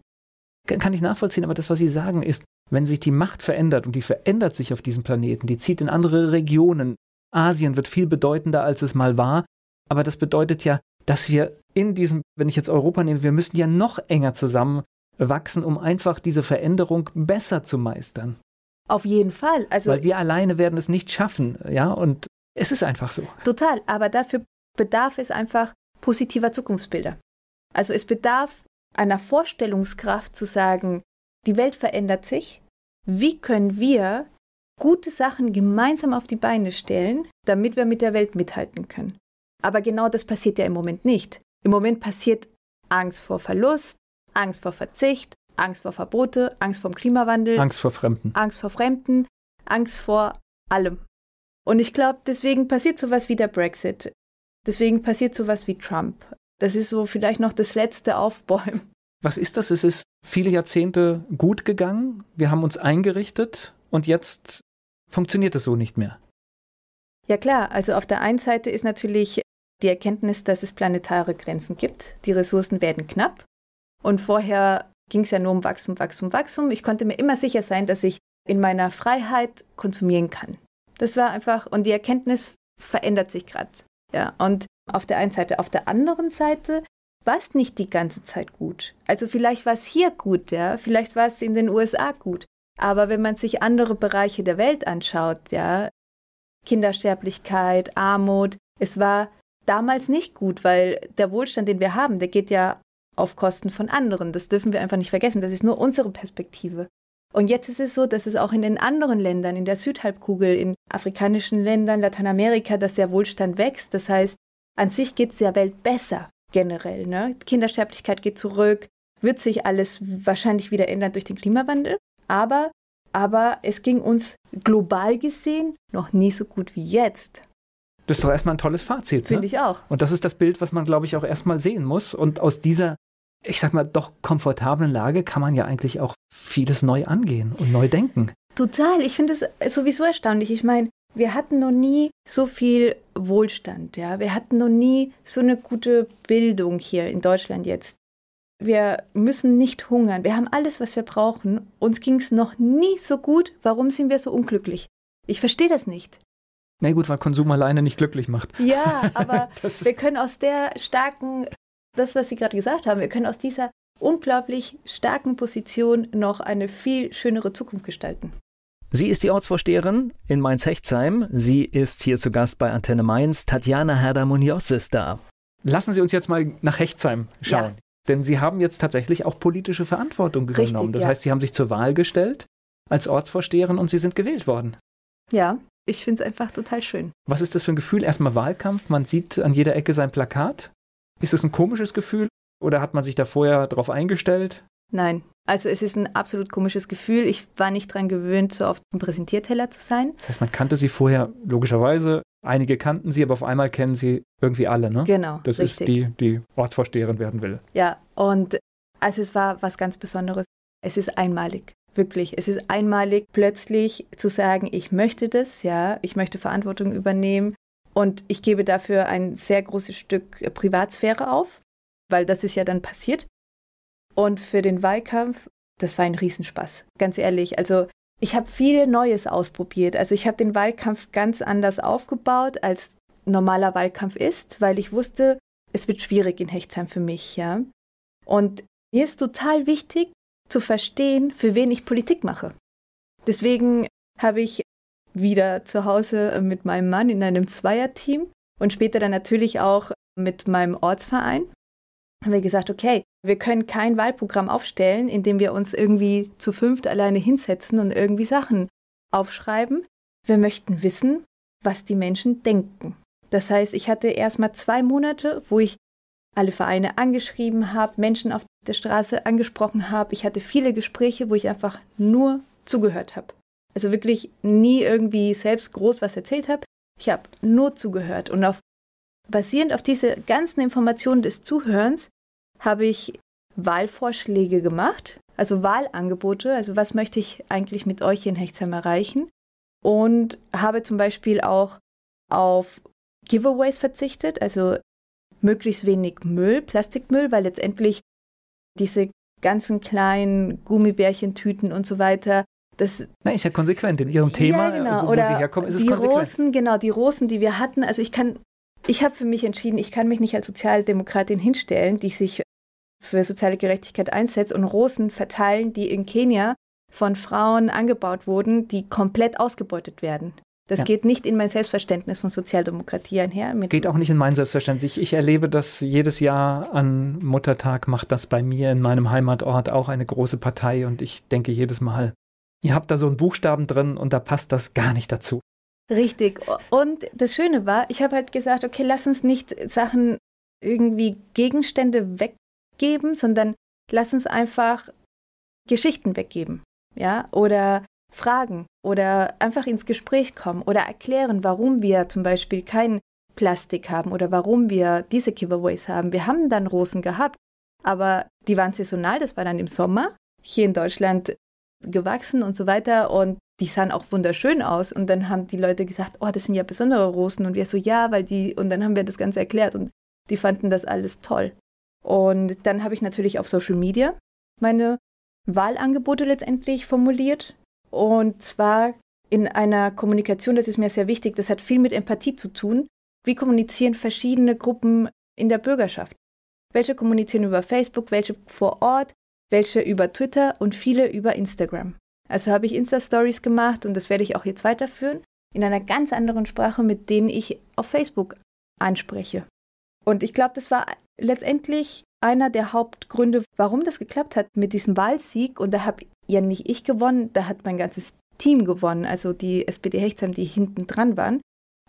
Kann ich nachvollziehen, aber das, was Sie sagen, ist, wenn sich die Macht verändert und die verändert sich auf diesem Planeten, die zieht in andere Regionen. Asien wird viel bedeutender, als es mal war. Aber das bedeutet ja, dass wir in diesem, wenn ich jetzt Europa nehme, wir müssen ja noch enger zusammenwachsen, um einfach diese Veränderung besser zu meistern. Auf jeden Fall. Also, Weil wir alleine werden es nicht schaffen, ja, und es ist einfach so. Total, aber dafür bedarf es einfach positiver Zukunftsbilder. Also es bedarf einer Vorstellungskraft zu sagen, die Welt verändert sich. Wie können wir gute Sachen gemeinsam auf die Beine stellen, damit wir mit der Welt mithalten können? Aber genau das passiert ja im Moment nicht. Im Moment passiert Angst vor Verlust, Angst vor Verzicht, Angst vor Verbote, Angst vor dem Klimawandel, Angst vor Fremden, Angst vor Fremden, Angst vor allem. Und ich glaube, deswegen passiert sowas wie der Brexit. Deswegen passiert sowas wie Trump. Das ist so vielleicht noch das letzte Aufbäumen. Was ist das? Es ist viele Jahrzehnte gut gegangen. Wir haben uns eingerichtet und jetzt funktioniert es so nicht mehr. Ja klar, also auf der einen Seite ist natürlich die Erkenntnis, dass es planetare Grenzen gibt. Die Ressourcen werden knapp. Und vorher ging es ja nur um Wachstum, Wachstum, Wachstum. Ich konnte mir immer sicher sein, dass ich in meiner Freiheit konsumieren kann. Das war einfach, und die Erkenntnis verändert sich gerade. Ja, und auf der einen Seite. Auf der anderen Seite war es nicht die ganze Zeit gut. Also vielleicht war es hier gut, ja, vielleicht war es in den USA gut. Aber wenn man sich andere Bereiche der Welt anschaut, ja, Kindersterblichkeit, Armut, es war damals nicht gut, weil der Wohlstand, den wir haben, der geht ja auf Kosten von anderen. Das dürfen wir einfach nicht vergessen. Das ist nur unsere Perspektive. Und jetzt ist es so, dass es auch in den anderen Ländern, in der Südhalbkugel, in afrikanischen Ländern, Lateinamerika, dass der Wohlstand wächst. Das heißt, an sich geht es der Welt besser generell. Ne? Kindersterblichkeit geht zurück, wird sich alles wahrscheinlich wieder ändern durch den Klimawandel. Aber, aber es ging uns global gesehen noch nie so gut wie jetzt. Das ist doch erstmal ein tolles Fazit. Finde ne? ich auch. Und das ist das Bild, was man, glaube ich, auch erstmal sehen muss. Und aus dieser, ich sag mal, doch komfortablen Lage kann man ja eigentlich auch vieles neu angehen und neu denken. Total. Ich finde es sowieso erstaunlich. Ich meine, wir hatten noch nie so viel Wohlstand, ja. Wir hatten noch nie so eine gute Bildung hier in Deutschland jetzt. Wir müssen nicht hungern. Wir haben alles, was wir brauchen. Uns ging es noch nie so gut. Warum sind wir so unglücklich? Ich verstehe das nicht. Na gut, weil Konsum alleine nicht glücklich macht. Ja, aber wir können aus der starken, das, was Sie gerade gesagt haben, wir können aus dieser unglaublich starken Position noch eine viel schönere Zukunft gestalten. Sie ist die Ortsvorsteherin in Mainz-Hechtsheim. Sie ist hier zu Gast bei Antenne Mainz. Tatjana Herder-Munoz ist da. Lassen Sie uns jetzt mal nach Hechtsheim schauen. Ja. Denn Sie haben jetzt tatsächlich auch politische Verantwortung Richtig, genommen. Das ja. heißt, Sie haben sich zur Wahl gestellt als Ortsvorsteherin und Sie sind gewählt worden. Ja, ich finde es einfach total schön. Was ist das für ein Gefühl? Erstmal Wahlkampf, man sieht an jeder Ecke sein Plakat. Ist es ein komisches Gefühl oder hat man sich da vorher darauf eingestellt? Nein, also es ist ein absolut komisches Gefühl. Ich war nicht daran gewöhnt, so oft im Präsentierteller zu sein. Das heißt, man kannte sie vorher logischerweise. Einige kannten sie, aber auf einmal kennen sie irgendwie alle, ne? Genau. Das richtig. ist die, die Ortsvorsteherin werden will. Ja, und also es war was ganz Besonderes. Es ist einmalig. Wirklich, es ist einmalig, plötzlich zu sagen, ich möchte das, ja, ich möchte Verantwortung übernehmen und ich gebe dafür ein sehr großes Stück Privatsphäre auf, weil das ist ja dann passiert. Und für den Wahlkampf, das war ein Riesenspaß, ganz ehrlich. Also ich habe viel Neues ausprobiert. Also ich habe den Wahlkampf ganz anders aufgebaut, als normaler Wahlkampf ist, weil ich wusste, es wird schwierig in Hechtsheim für mich, ja. Und mir ist total wichtig, zu verstehen, für wen ich Politik mache. Deswegen habe ich wieder zu Hause mit meinem Mann in einem Zweierteam und später dann natürlich auch mit meinem Ortsverein haben wir gesagt, okay, wir können kein Wahlprogramm aufstellen, in dem wir uns irgendwie zu fünft alleine hinsetzen und irgendwie Sachen aufschreiben. Wir möchten wissen, was die Menschen denken. Das heißt, ich hatte erst mal zwei Monate, wo ich alle Vereine angeschrieben habe, Menschen auf der Straße angesprochen habe. Ich hatte viele Gespräche, wo ich einfach nur zugehört habe. Also wirklich nie irgendwie selbst groß was erzählt habe. Ich habe nur zugehört. Und auf, basierend auf diese ganzen Informationen des Zuhörens habe ich Wahlvorschläge gemacht, also Wahlangebote, also was möchte ich eigentlich mit euch in Hechtsheim erreichen. Und habe zum Beispiel auch auf Giveaways verzichtet, also möglichst wenig Müll, Plastikmüll, weil letztendlich diese ganzen kleinen Gummibärchentüten und so weiter, das Na, ist ja konsequent in Ihrem Thema, ja, genau. wo, wo Oder Sie herkommen, ist es die konsequent. Rosen, genau, die Rosen, die wir hatten. Also ich kann, ich habe für mich entschieden, ich kann mich nicht als Sozialdemokratin hinstellen, die sich für soziale Gerechtigkeit einsetzt und Rosen verteilen, die in Kenia von Frauen angebaut wurden, die komplett ausgebeutet werden. Das Ja. geht nicht in mein Selbstverständnis von Sozialdemokratie einher. Geht auch nicht in mein Selbstverständnis. Ich, ich erlebe das jedes Jahr an Muttertag, macht das bei mir in meinem Heimatort auch eine große Partei und ich denke jedes Mal, ihr habt da so einen Buchstaben drin und da passt das gar nicht dazu. Richtig. Und das Schöne war, ich habe halt gesagt, okay, lass uns nicht Sachen irgendwie Gegenstände weggeben, sondern lass uns einfach Geschichten weggeben. Ja, oder fragen oder einfach ins Gespräch kommen oder erklären, warum wir zum Beispiel kein Plastik haben oder warum wir diese Giveaways haben. Wir haben dann Rosen gehabt, aber die waren saisonal, das war dann im Sommer hier in Deutschland gewachsen und so weiter und die sahen auch wunderschön aus und dann haben die Leute gesagt, oh, das sind ja besondere Rosen und wir so, ja, weil die und dann haben wir das Ganze erklärt und die fanden das alles toll. Und dann habe ich natürlich auf Social Media meine Wahlangebote letztendlich formuliert und zwar in einer Kommunikation, das ist mir sehr wichtig, das hat viel mit Empathie zu tun. Wie kommunizieren verschiedene Gruppen in der Bürgerschaft? Welche kommunizieren über Facebook, welche vor Ort, welche über Twitter und viele über Instagram. Also habe ich Insta-Stories gemacht und das werde ich auch jetzt weiterführen, in einer ganz anderen Sprache, mit denen ich auf Facebook anspreche. Und ich glaube, das war letztendlich einer der Hauptgründe, warum das geklappt hat mit diesem Wahlsieg. Und da habe ja nicht ich gewonnen, da hat mein ganzes Team gewonnen, also die SPD Hechtsheim, die hinten dran waren,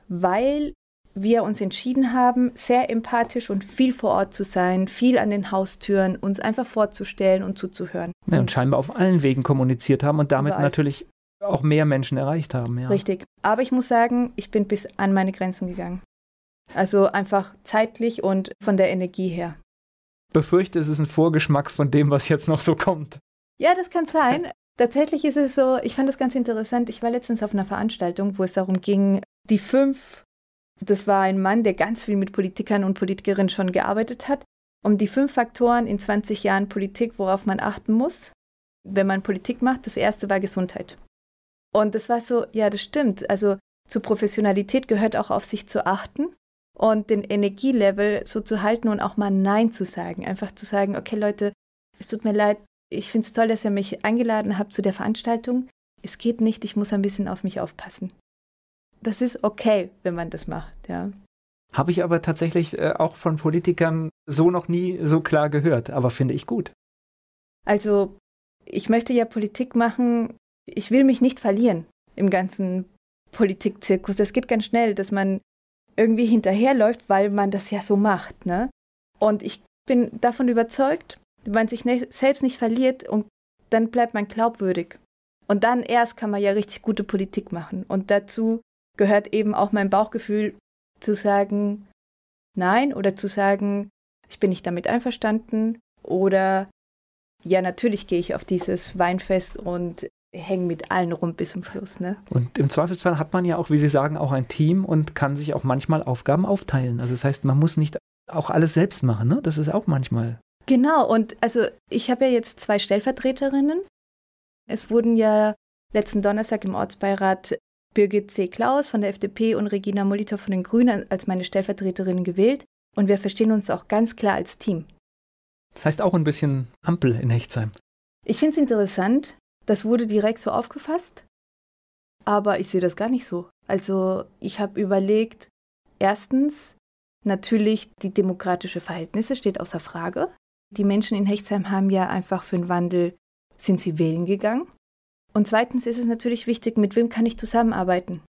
weil wir uns entschieden haben, sehr empathisch und viel vor Ort zu sein, viel an den Haustüren, uns einfach vorzustellen und zuzuhören. Ja, und scheinbar auf allen Wegen kommuniziert haben und damit überall. natürlich auch mehr Menschen erreicht haben. Ja. Richtig. Aber ich muss sagen, ich bin bis an meine Grenzen gegangen. Also einfach zeitlich und von der Energie her. Befürchte, es ist ein Vorgeschmack von dem, was jetzt noch so kommt. Ja, das kann sein. Tatsächlich ist es so, ich fand das ganz interessant. Ich war letztens auf einer Veranstaltung, wo es darum ging, die fünf das war ein Mann, der ganz viel mit Politikern und Politikerinnen schon gearbeitet hat. Um die fünf Faktoren in 20 Jahren Politik, worauf man achten muss, wenn man Politik macht. Das erste war Gesundheit. Und das war so, ja, das stimmt. Also zur Professionalität gehört auch auf sich zu achten und den Energielevel so zu halten und auch mal Nein zu sagen. Einfach zu sagen, okay Leute, es tut mir leid, ich finde es toll, dass ihr mich eingeladen habt zu der Veranstaltung. Es geht nicht, ich muss ein bisschen auf mich aufpassen das ist okay, wenn man das macht, ja. Habe ich aber tatsächlich äh, auch von Politikern so noch nie so klar gehört, aber finde ich gut. Also, ich möchte ja Politik machen, ich will mich nicht verlieren im ganzen Politikzirkus. Das geht ganz schnell, dass man irgendwie hinterherläuft, weil man das ja so macht, ne? Und ich bin davon überzeugt, wenn man sich ne selbst nicht verliert und dann bleibt man glaubwürdig. Und dann erst kann man ja richtig gute Politik machen. Und dazu gehört eben auch mein Bauchgefühl zu sagen Nein oder zu sagen, ich bin nicht damit einverstanden oder ja, natürlich gehe ich auf dieses Weinfest und hänge mit allen rum bis zum Schluss. Ne? Und im Zweifelsfall hat man ja auch, wie Sie sagen, auch ein Team und kann sich auch manchmal Aufgaben aufteilen. Also das heißt, man muss nicht auch alles selbst machen, ne? Das ist auch manchmal. Genau, und also ich habe ja jetzt zwei Stellvertreterinnen. Es wurden ja letzten Donnerstag im Ortsbeirat Birgit C. Klaus von der FDP und Regina Moliter von den Grünen als meine Stellvertreterin gewählt. Und wir verstehen uns auch ganz klar als Team. Das heißt auch ein bisschen Ampel in Hechtsheim. Ich finde es interessant. Das wurde direkt so aufgefasst. Aber ich sehe das gar nicht so. Also ich habe überlegt, erstens, natürlich die demokratische Verhältnisse steht außer Frage. Die Menschen in Hechtsheim haben ja einfach für den Wandel, sind sie wählen gegangen. Und zweitens ist es natürlich wichtig, mit wem kann ich zusammenarbeiten?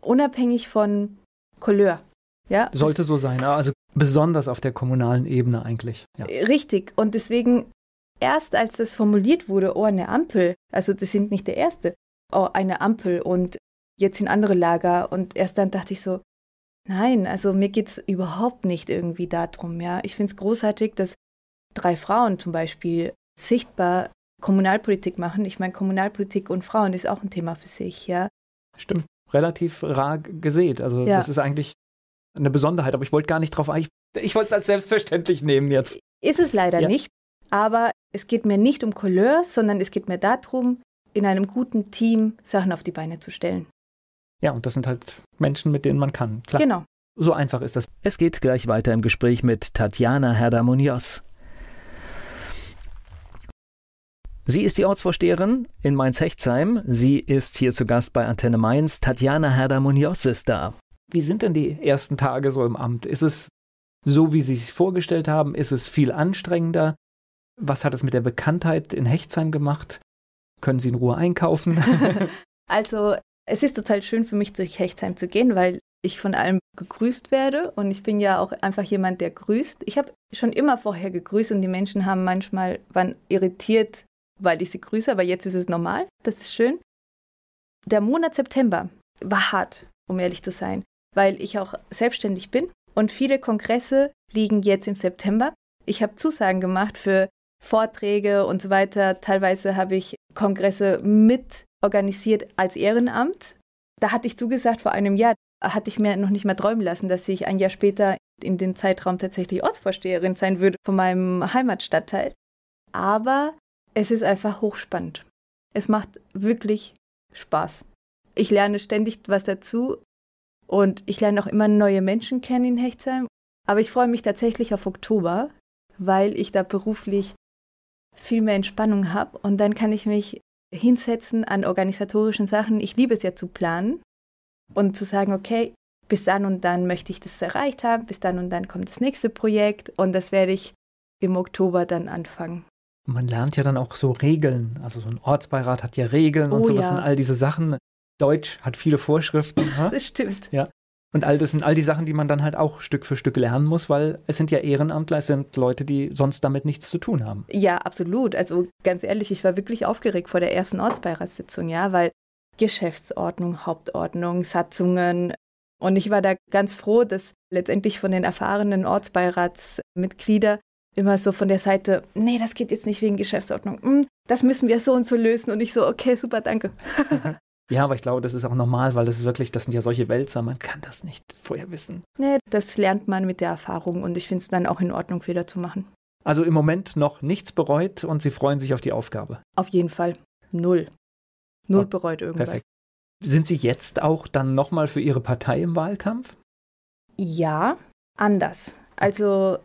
Unabhängig von Couleur. Ja, Sollte so sein, also besonders auf der kommunalen Ebene eigentlich. Ja. Richtig. Und deswegen, erst als das formuliert wurde, oh, eine Ampel, also das sind nicht der erste, oh, eine Ampel und jetzt sind andere Lager. Und erst dann dachte ich so, nein, also mir geht es überhaupt nicht irgendwie darum. Ja. Ich finde es großartig, dass drei Frauen zum Beispiel sichtbar Kommunalpolitik machen. Ich meine, Kommunalpolitik und Frauen ist auch ein Thema für sich, ja. Stimmt, relativ rar gesät. Also ja. das ist eigentlich eine Besonderheit, aber ich wollte gar nicht drauf ein. Ich, ich wollte es als selbstverständlich nehmen jetzt. Ist es leider ja. nicht, aber es geht mir nicht um Couleur, sondern es geht mir darum, in einem guten Team Sachen auf die Beine zu stellen. Ja, und das sind halt Menschen, mit denen man kann. Klar. Genau. So einfach ist das. Es geht gleich weiter im Gespräch mit Tatjana Herder-Munoz. Sie ist die Ortsvorsteherin in Mainz-Hechtsheim. Sie ist hier zu Gast bei Antenne Mainz. Tatjana Herder-Munoz ist da. Wie sind denn die ersten Tage so im Amt? Ist es so, wie Sie sich vorgestellt haben? Ist es viel anstrengender? Was hat es mit der Bekanntheit in Hechtsheim gemacht? Können Sie in Ruhe einkaufen? also, es ist total schön für mich, durch Hechtsheim zu gehen, weil ich von allem gegrüßt werde und ich bin ja auch einfach jemand, der grüßt. Ich habe schon immer vorher gegrüßt und die Menschen haben manchmal waren irritiert, weil ich sie grüße, aber jetzt ist es normal. Das ist schön. der Monat September war hart, um ehrlich zu sein, weil ich auch selbstständig bin und viele Kongresse liegen jetzt im September. Ich habe Zusagen gemacht für Vorträge und so weiter. Teilweise habe ich Kongresse mit organisiert als Ehrenamt. Da hatte ich zugesagt vor einem Jahr, hatte ich mir noch nicht mal träumen lassen, dass ich ein Jahr später in den Zeitraum tatsächlich Ortsvorsteherin sein würde von meinem Heimatstadtteil. Aber es ist einfach hochspannend. Es macht wirklich Spaß. Ich lerne ständig was dazu und ich lerne auch immer neue Menschen kennen in Hechtsheim. Aber ich freue mich tatsächlich auf Oktober, weil ich da beruflich viel mehr Entspannung habe und dann kann ich mich hinsetzen an organisatorischen Sachen. Ich liebe es ja zu planen und zu sagen, okay, bis dann und dann möchte ich das erreicht haben, bis dann und dann kommt das nächste Projekt und das werde ich im Oktober dann anfangen. Man lernt ja dann auch so Regeln. Also so ein Ortsbeirat hat ja Regeln und oh, sowas ja. sind all diese Sachen. Deutsch hat viele Vorschriften. das stimmt. Ja. Und all das sind all die Sachen, die man dann halt auch Stück für Stück lernen muss, weil es sind ja Ehrenamtler, es sind Leute, die sonst damit nichts zu tun haben. Ja, absolut. Also ganz ehrlich, ich war wirklich aufgeregt vor der ersten Ortsbeiratssitzung, ja, weil Geschäftsordnung, Hauptordnung, Satzungen. Und ich war da ganz froh, dass letztendlich von den erfahrenen Ortsbeiratsmitgliedern immer so von der Seite, nee, das geht jetzt nicht wegen Geschäftsordnung, hm, das müssen wir so und so lösen. Und ich so, okay, super, danke. Ja, aber ich glaube, das ist auch normal, weil das ist wirklich, das sind ja solche Wälzer, man kann das nicht vorher wissen. Nee, das lernt man mit der Erfahrung und ich finde es dann auch in Ordnung, Fehler zu machen. Also im Moment noch nichts bereut und Sie freuen sich auf die Aufgabe. Auf jeden Fall. Null. Null oh, bereut irgendwas. Perfekt. Sind Sie jetzt auch dann nochmal für Ihre Partei im Wahlkampf? Ja, anders. Also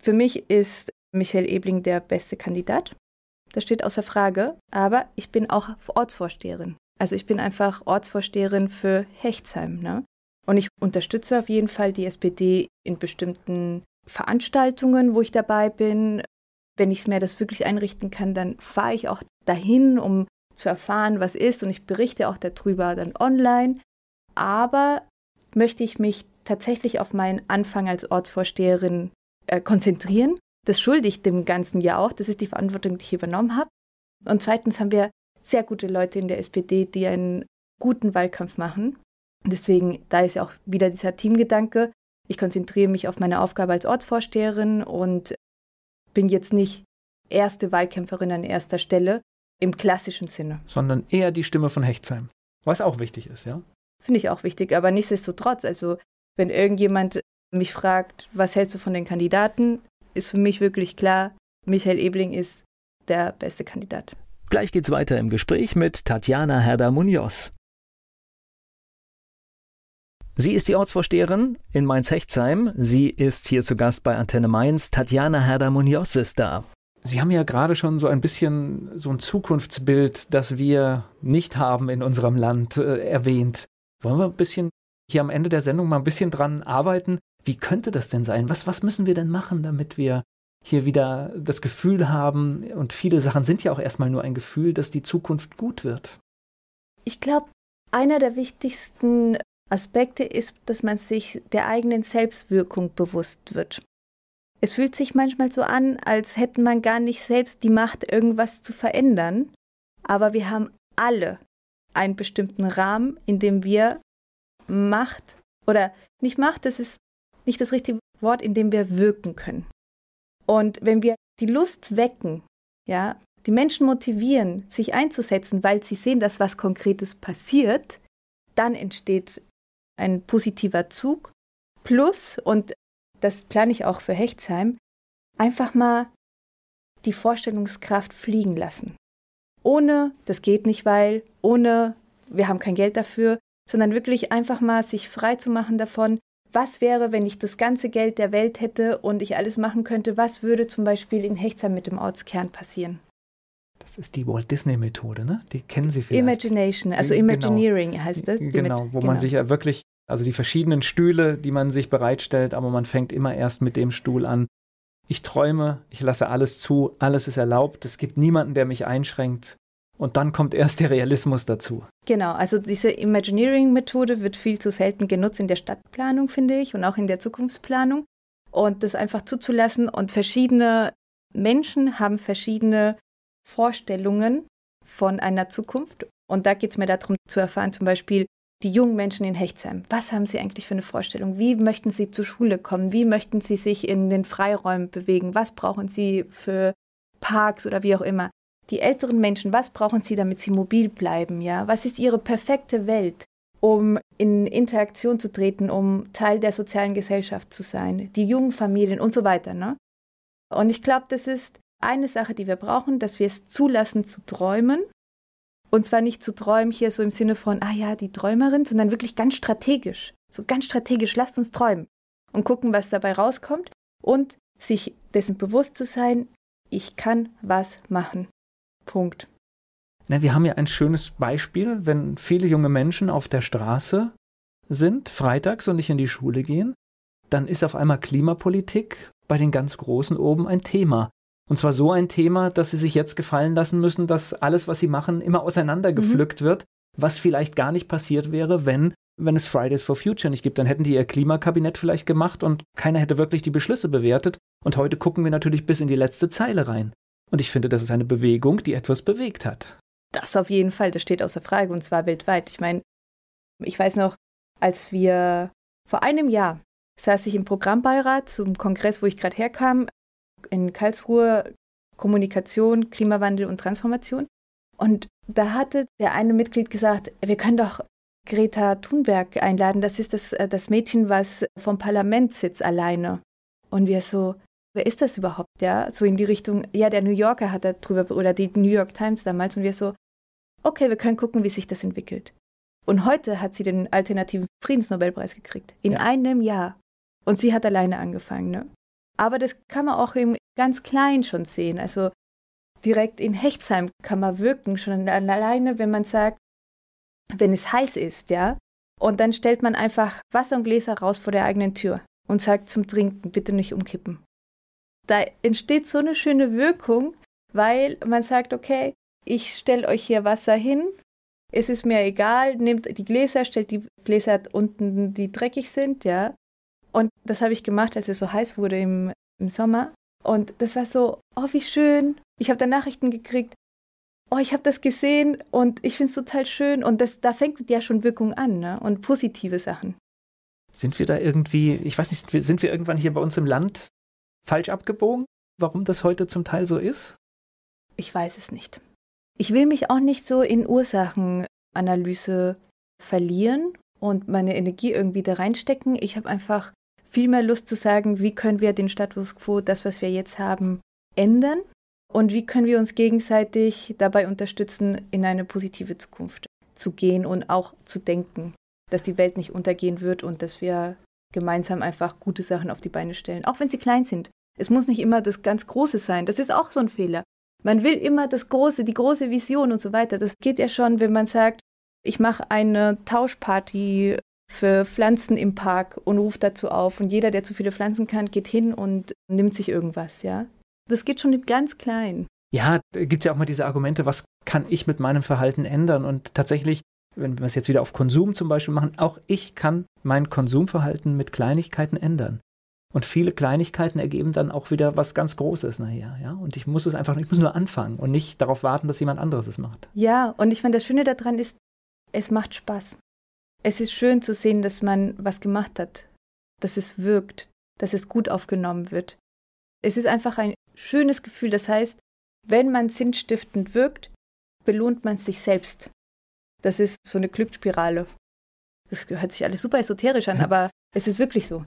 für mich ist Michael Ebling der beste Kandidat. Das steht außer Frage. Aber ich bin auch Ortsvorsteherin. Also ich bin einfach Ortsvorsteherin für Hechtsheim. Ne? Und ich unterstütze auf jeden Fall die SPD in bestimmten Veranstaltungen, wo ich dabei bin. Wenn ich mir das wirklich einrichten kann, dann fahre ich auch dahin, um zu erfahren, was ist. Und ich berichte auch darüber dann online. Aber möchte ich mich tatsächlich auf meinen Anfang als Ortsvorsteherin äh, konzentrieren. Das schulde ich dem ganzen Jahr auch. Das ist die Verantwortung, die ich übernommen habe. Und zweitens haben wir sehr gute Leute in der SPD, die einen guten Wahlkampf machen. Deswegen, da ist ja auch wieder dieser Teamgedanke. Ich konzentriere mich auf meine Aufgabe als Ortsvorsteherin und bin jetzt nicht erste Wahlkämpferin an erster Stelle im klassischen Sinne. Sondern eher die Stimme von Hechtsheim. Was auch wichtig ist, ja? Finde ich auch wichtig, aber nichtsdestotrotz, also wenn irgendjemand mich fragt, was hältst du von den Kandidaten, ist für mich wirklich klar, Michael Ebling ist der beste Kandidat. Gleich geht's weiter im Gespräch mit Tatjana Herder-Munoz. Sie ist die Ortsvorsteherin in Mainz-Hechtsheim. Sie ist hier zu Gast bei Antenne Mainz. Tatjana Herder-Munoz ist da. Sie haben ja gerade schon so ein bisschen so ein Zukunftsbild, das wir nicht haben in unserem Land, äh, erwähnt. Wollen wir ein bisschen hier am Ende der Sendung mal ein bisschen dran arbeiten? Wie könnte das denn sein? Was, was müssen wir denn machen, damit wir hier wieder das Gefühl haben, und viele Sachen sind ja auch erstmal nur ein Gefühl, dass die Zukunft gut wird. Ich glaube, einer der wichtigsten Aspekte ist, dass man sich der eigenen Selbstwirkung bewusst wird. Es fühlt sich manchmal so an, als hätte man gar nicht selbst die Macht, irgendwas zu verändern, aber wir haben alle einen bestimmten Rahmen, in dem wir Macht oder nicht Macht, das ist nicht das richtige Wort, in dem wir wirken können. Und wenn wir die Lust wecken, ja, die Menschen motivieren, sich einzusetzen, weil sie sehen, dass was Konkretes passiert, dann entsteht ein positiver Zug. Plus, und das plane ich auch für Hechtsheim, einfach mal die Vorstellungskraft fliegen lassen. Ohne, das geht nicht, weil, ohne, wir haben kein Geld dafür, sondern wirklich einfach mal sich frei zu machen davon, was wäre, wenn ich das ganze Geld der Welt hätte und ich alles machen könnte, was würde zum Beispiel in Hechtsheim mit dem Ortskern passieren? Das ist die Walt Disney Methode, ne? Die kennen Sie vielleicht. Imagination, also genau. Imagineering genau. heißt das. Genau, wo genau. man sich ja wirklich, also die verschiedenen Stühle, die man sich bereitstellt, aber man fängt immer erst mit dem Stuhl an. Ich träume, ich lasse alles zu, alles ist erlaubt, es gibt niemanden, der mich einschränkt und dann kommt erst der Realismus dazu. Genau, also diese Imagineering-Methode wird viel zu selten genutzt in der Stadtplanung, finde ich, und auch in der Zukunftsplanung. Und das einfach zuzulassen und verschiedene Menschen haben verschiedene Vorstellungen von einer Zukunft Und da geht es mir darum zu erfahren, zum Beispiel die jungen Menschen in Hechtsheim. Was haben sie eigentlich für eine Vorstellung? Wie möchten sie zur Schule kommen? Wie möchten sie sich in den Freiräumen bewegen? Was brauchen sie für Parks oder wie auch immer? Die älteren Menschen, was brauchen sie, damit sie mobil bleiben? Ja, was ist ihre perfekte Welt, um in Interaktion zu treten, um Teil der sozialen Gesellschaft zu sein? Die jungen Familien und so weiter. Ne? Und ich glaube, das ist eine Sache, die wir brauchen, dass wir es zulassen zu träumen und zwar nicht zu träumen hier so im Sinne von, ah ja, die Träumerin, sondern wirklich ganz strategisch. So ganz strategisch, lasst uns träumen und gucken, was dabei rauskommt und sich dessen bewusst zu sein, ich kann was machen. Punkt. Na, wir haben ja ein schönes Beispiel, wenn viele junge Menschen auf der Straße sind, freitags und nicht in die Schule gehen, dann ist auf einmal Klimapolitik bei den ganz Großen oben ein Thema. Und zwar so ein Thema, dass sie sich jetzt gefallen lassen müssen, dass alles, was sie machen, immer auseinandergepflückt mhm. wird, was vielleicht gar nicht passiert wäre, wenn, wenn es Fridays for Future nicht gibt. Dann hätten die ihr Klimakabinett vielleicht gemacht und keiner hätte wirklich die Beschlüsse bewertet. Und heute gucken wir natürlich bis in die letzte Zeile rein. Und ich finde, das ist eine Bewegung, die etwas bewegt hat. Das auf jeden Fall, das steht außer Frage und zwar weltweit. Ich meine, ich weiß noch, als wir vor einem Jahr saß ich im Programmbeirat zum Kongress, wo ich gerade herkam, in Karlsruhe Kommunikation, Klimawandel und Transformation. Und da hatte der eine Mitglied gesagt, wir können doch Greta Thunberg einladen. Das ist das, äh, das Mädchen, was vom Parlament sitzt alleine. Und wir so, wer ist das überhaupt? Ja, so in die Richtung, ja, der New Yorker hat darüber, oder die New York Times damals. Und wir so, okay, wir können gucken, wie sich das entwickelt. Und heute hat sie den alternativen Friedensnobelpreis gekriegt. In ja. einem Jahr. Und sie hat alleine angefangen. Ne? Aber das kann man auch im ganz Klein schon sehen. Also direkt in Hechtsheim kann man wirken, schon alleine, wenn man sagt, wenn es heiß ist, ja. Und dann stellt man einfach Wasser und Gläser raus vor der eigenen Tür und sagt zum Trinken, bitte nicht umkippen. Da entsteht so eine schöne Wirkung, weil man sagt, okay, ich stelle euch hier Wasser hin, es ist mir egal, nehmt die Gläser, stellt die Gläser unten, die dreckig sind, ja, und das habe ich gemacht, als es so heiß wurde im, im Sommer. Und das war so, oh, wie schön. Ich habe da Nachrichten gekriegt. Oh, ich habe das gesehen und ich finde es total schön. Und das, da fängt ja schon Wirkung an ne? und positive Sachen. Sind wir da irgendwie, ich weiß nicht, sind wir irgendwann hier bei uns im Land falsch abgebogen, warum das heute zum Teil so ist? Ich weiß es nicht. Ich will mich auch nicht so in Ursachenanalyse verlieren und meine Energie irgendwie da reinstecken. Ich habe einfach viel mehr Lust zu sagen, wie können wir den Status quo, das, was wir jetzt haben, ändern und wie können wir uns gegenseitig dabei unterstützen, in eine positive Zukunft zu gehen und auch zu denken, dass die Welt nicht untergehen wird und dass wir gemeinsam einfach gute Sachen auf die Beine stellen, auch wenn sie klein sind. Es muss nicht immer das ganz Große sein. Das ist auch so ein Fehler. Man will immer das Große, die große Vision und so weiter. Das geht ja schon, wenn man sagt, ich mache eine Tauschparty für Pflanzen im Park und ruft dazu auf. Und jeder, der zu viele Pflanzen kann, geht hin und nimmt sich irgendwas, ja. Das geht schon ganz klein. Ja, gibt es ja auch mal diese Argumente, was kann ich mit meinem Verhalten ändern? Und tatsächlich, wenn wir es jetzt wieder auf Konsum zum Beispiel machen, auch ich kann mein Konsumverhalten mit Kleinigkeiten ändern. Und viele Kleinigkeiten ergeben dann auch wieder was ganz Großes nachher, ja. Und ich muss es einfach, ich muss nur anfangen und nicht darauf warten, dass jemand anderes es macht. Ja, und ich meine, das Schöne daran ist, es macht Spaß es ist schön zu sehen, dass man was gemacht hat, dass es wirkt, dass es gut aufgenommen wird. Es ist einfach ein schönes Gefühl. Das heißt, wenn man sinnstiftend wirkt, belohnt man sich selbst. Das ist so eine Glücksspirale. Das hört sich alles super esoterisch an, aber es ist wirklich so.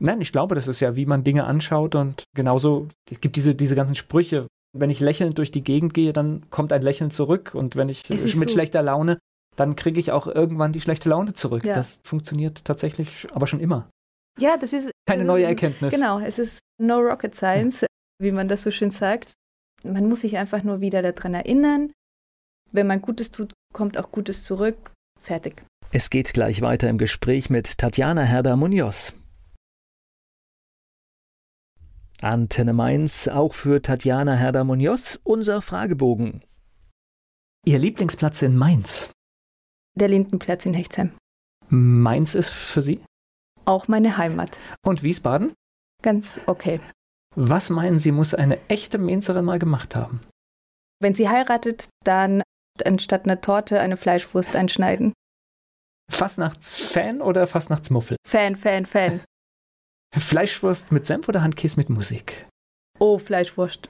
Nein, ich glaube, das ist ja, wie man Dinge anschaut und genauso, es gibt diese, diese ganzen Sprüche. Wenn ich lächelnd durch die Gegend gehe, dann kommt ein Lächeln zurück und wenn ich mit so. schlechter Laune dann kriege ich auch irgendwann die schlechte Laune zurück. Ja. Das funktioniert tatsächlich aber schon immer. Ja, das ist keine das neue ist, Erkenntnis. Genau, es ist no rocket science, wie man das so schön sagt. Man muss sich einfach nur wieder daran erinnern. Wenn man Gutes tut, kommt auch Gutes zurück. Fertig. Es geht gleich weiter im Gespräch mit Tatjana Herder-Munoz. Antenne Mainz, auch für Tatjana Herder-Munoz, unser Fragebogen. Ihr Lieblingsplatz in Mainz? der Lindenplatz in Hechtsheim. Mainz ist für Sie? Auch meine Heimat. Und Wiesbaden? Ganz okay. Was meinen Sie, muss eine echte Mainzerin mal gemacht haben? Wenn sie heiratet, dann anstatt einer Torte eine Fleischwurst einschneiden. Fastnachtsfan oder Fastnachtsmuffel? Fan, Fan, Fan. Fleischwurst mit Senf oder Handkäse mit Musik? Oh, Fleischwurst.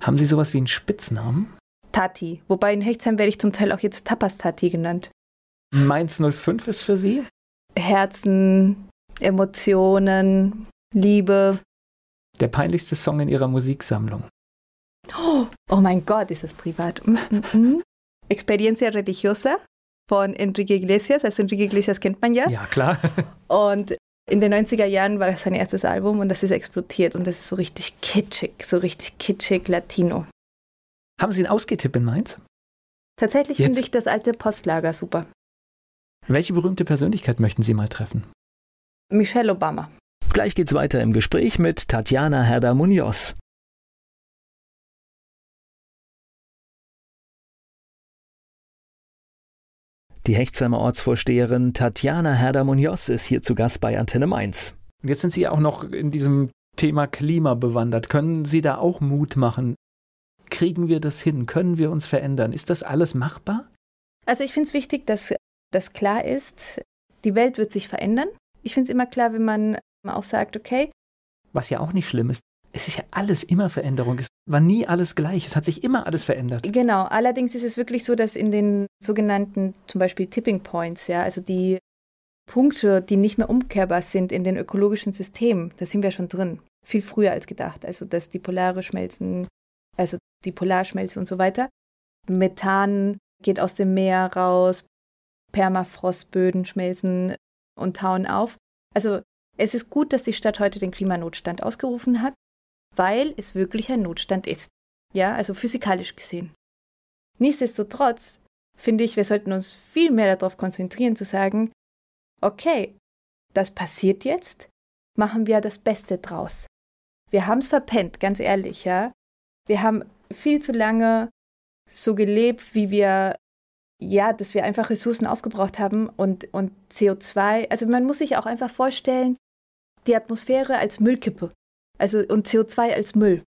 Haben Sie sowas wie einen Spitznamen? Tati. Wobei in Hechtsheim werde ich zum Teil auch jetzt Tapas-Tati genannt. Mainz 05 ist für Sie? Herzen, Emotionen, Liebe. Der peinlichste Song in Ihrer Musiksammlung? Oh, oh mein Gott, ist das privat. Mm, mm, mm. Experiencia Religiosa von Enrique Iglesias. Also Enrique Iglesias kennt man ja. Ja, klar. Und in den 90er Jahren war es sein erstes Album und das ist explodiert und das ist so richtig kitschig, so richtig kitschig Latino. Haben Sie einen Ausgehtipp in Mainz? Tatsächlich finde ich das alte Postlager super. Welche berühmte Persönlichkeit möchten Sie mal treffen? Michelle Obama. Gleich geht's weiter im Gespräch mit Tatjana Herder-Munoz. Die Hechtsheimer Ortsvorsteherin Tatjana Herder-Munoz ist hier zu Gast bei Antenne Mainz. Und jetzt sind Sie auch noch in diesem Thema Klima bewandert. Können Sie da auch Mut machen? Kriegen wir das hin? Können wir uns verändern? Ist das alles machbar? Also ich finde es wichtig, dass das klar ist, die Welt wird sich verändern. Ich finde es immer klar, wenn man auch sagt, okay. Was ja auch nicht schlimm ist, es ist ja alles immer Veränderung. Es war nie alles gleich. Es hat sich immer alles verändert. Genau. Allerdings ist es wirklich so, dass in den sogenannten zum Beispiel Tipping Points, ja, also die Punkte, die nicht mehr umkehrbar sind in den ökologischen Systemen, da sind wir schon drin. Viel früher als gedacht. Also, dass die Polare schmelzen, also die Polarschmelze und so weiter. Methan geht aus dem Meer raus, Permafrostböden schmelzen und tauen auf. Also es ist gut, dass die Stadt heute den Klimanotstand ausgerufen hat, weil es wirklich ein Notstand ist. Ja, also physikalisch gesehen. Nichtsdestotrotz finde ich, wir sollten uns viel mehr darauf konzentrieren zu sagen, okay, das passiert jetzt, machen wir das Beste draus. Wir haben es verpennt, ganz ehrlich, ja. Wir haben viel zu lange so gelebt, wie wir, ja, dass wir einfach Ressourcen aufgebraucht haben und, und CO2. Also man muss sich auch einfach vorstellen, die Atmosphäre als Müllkippe. Also und CO2 als Müll.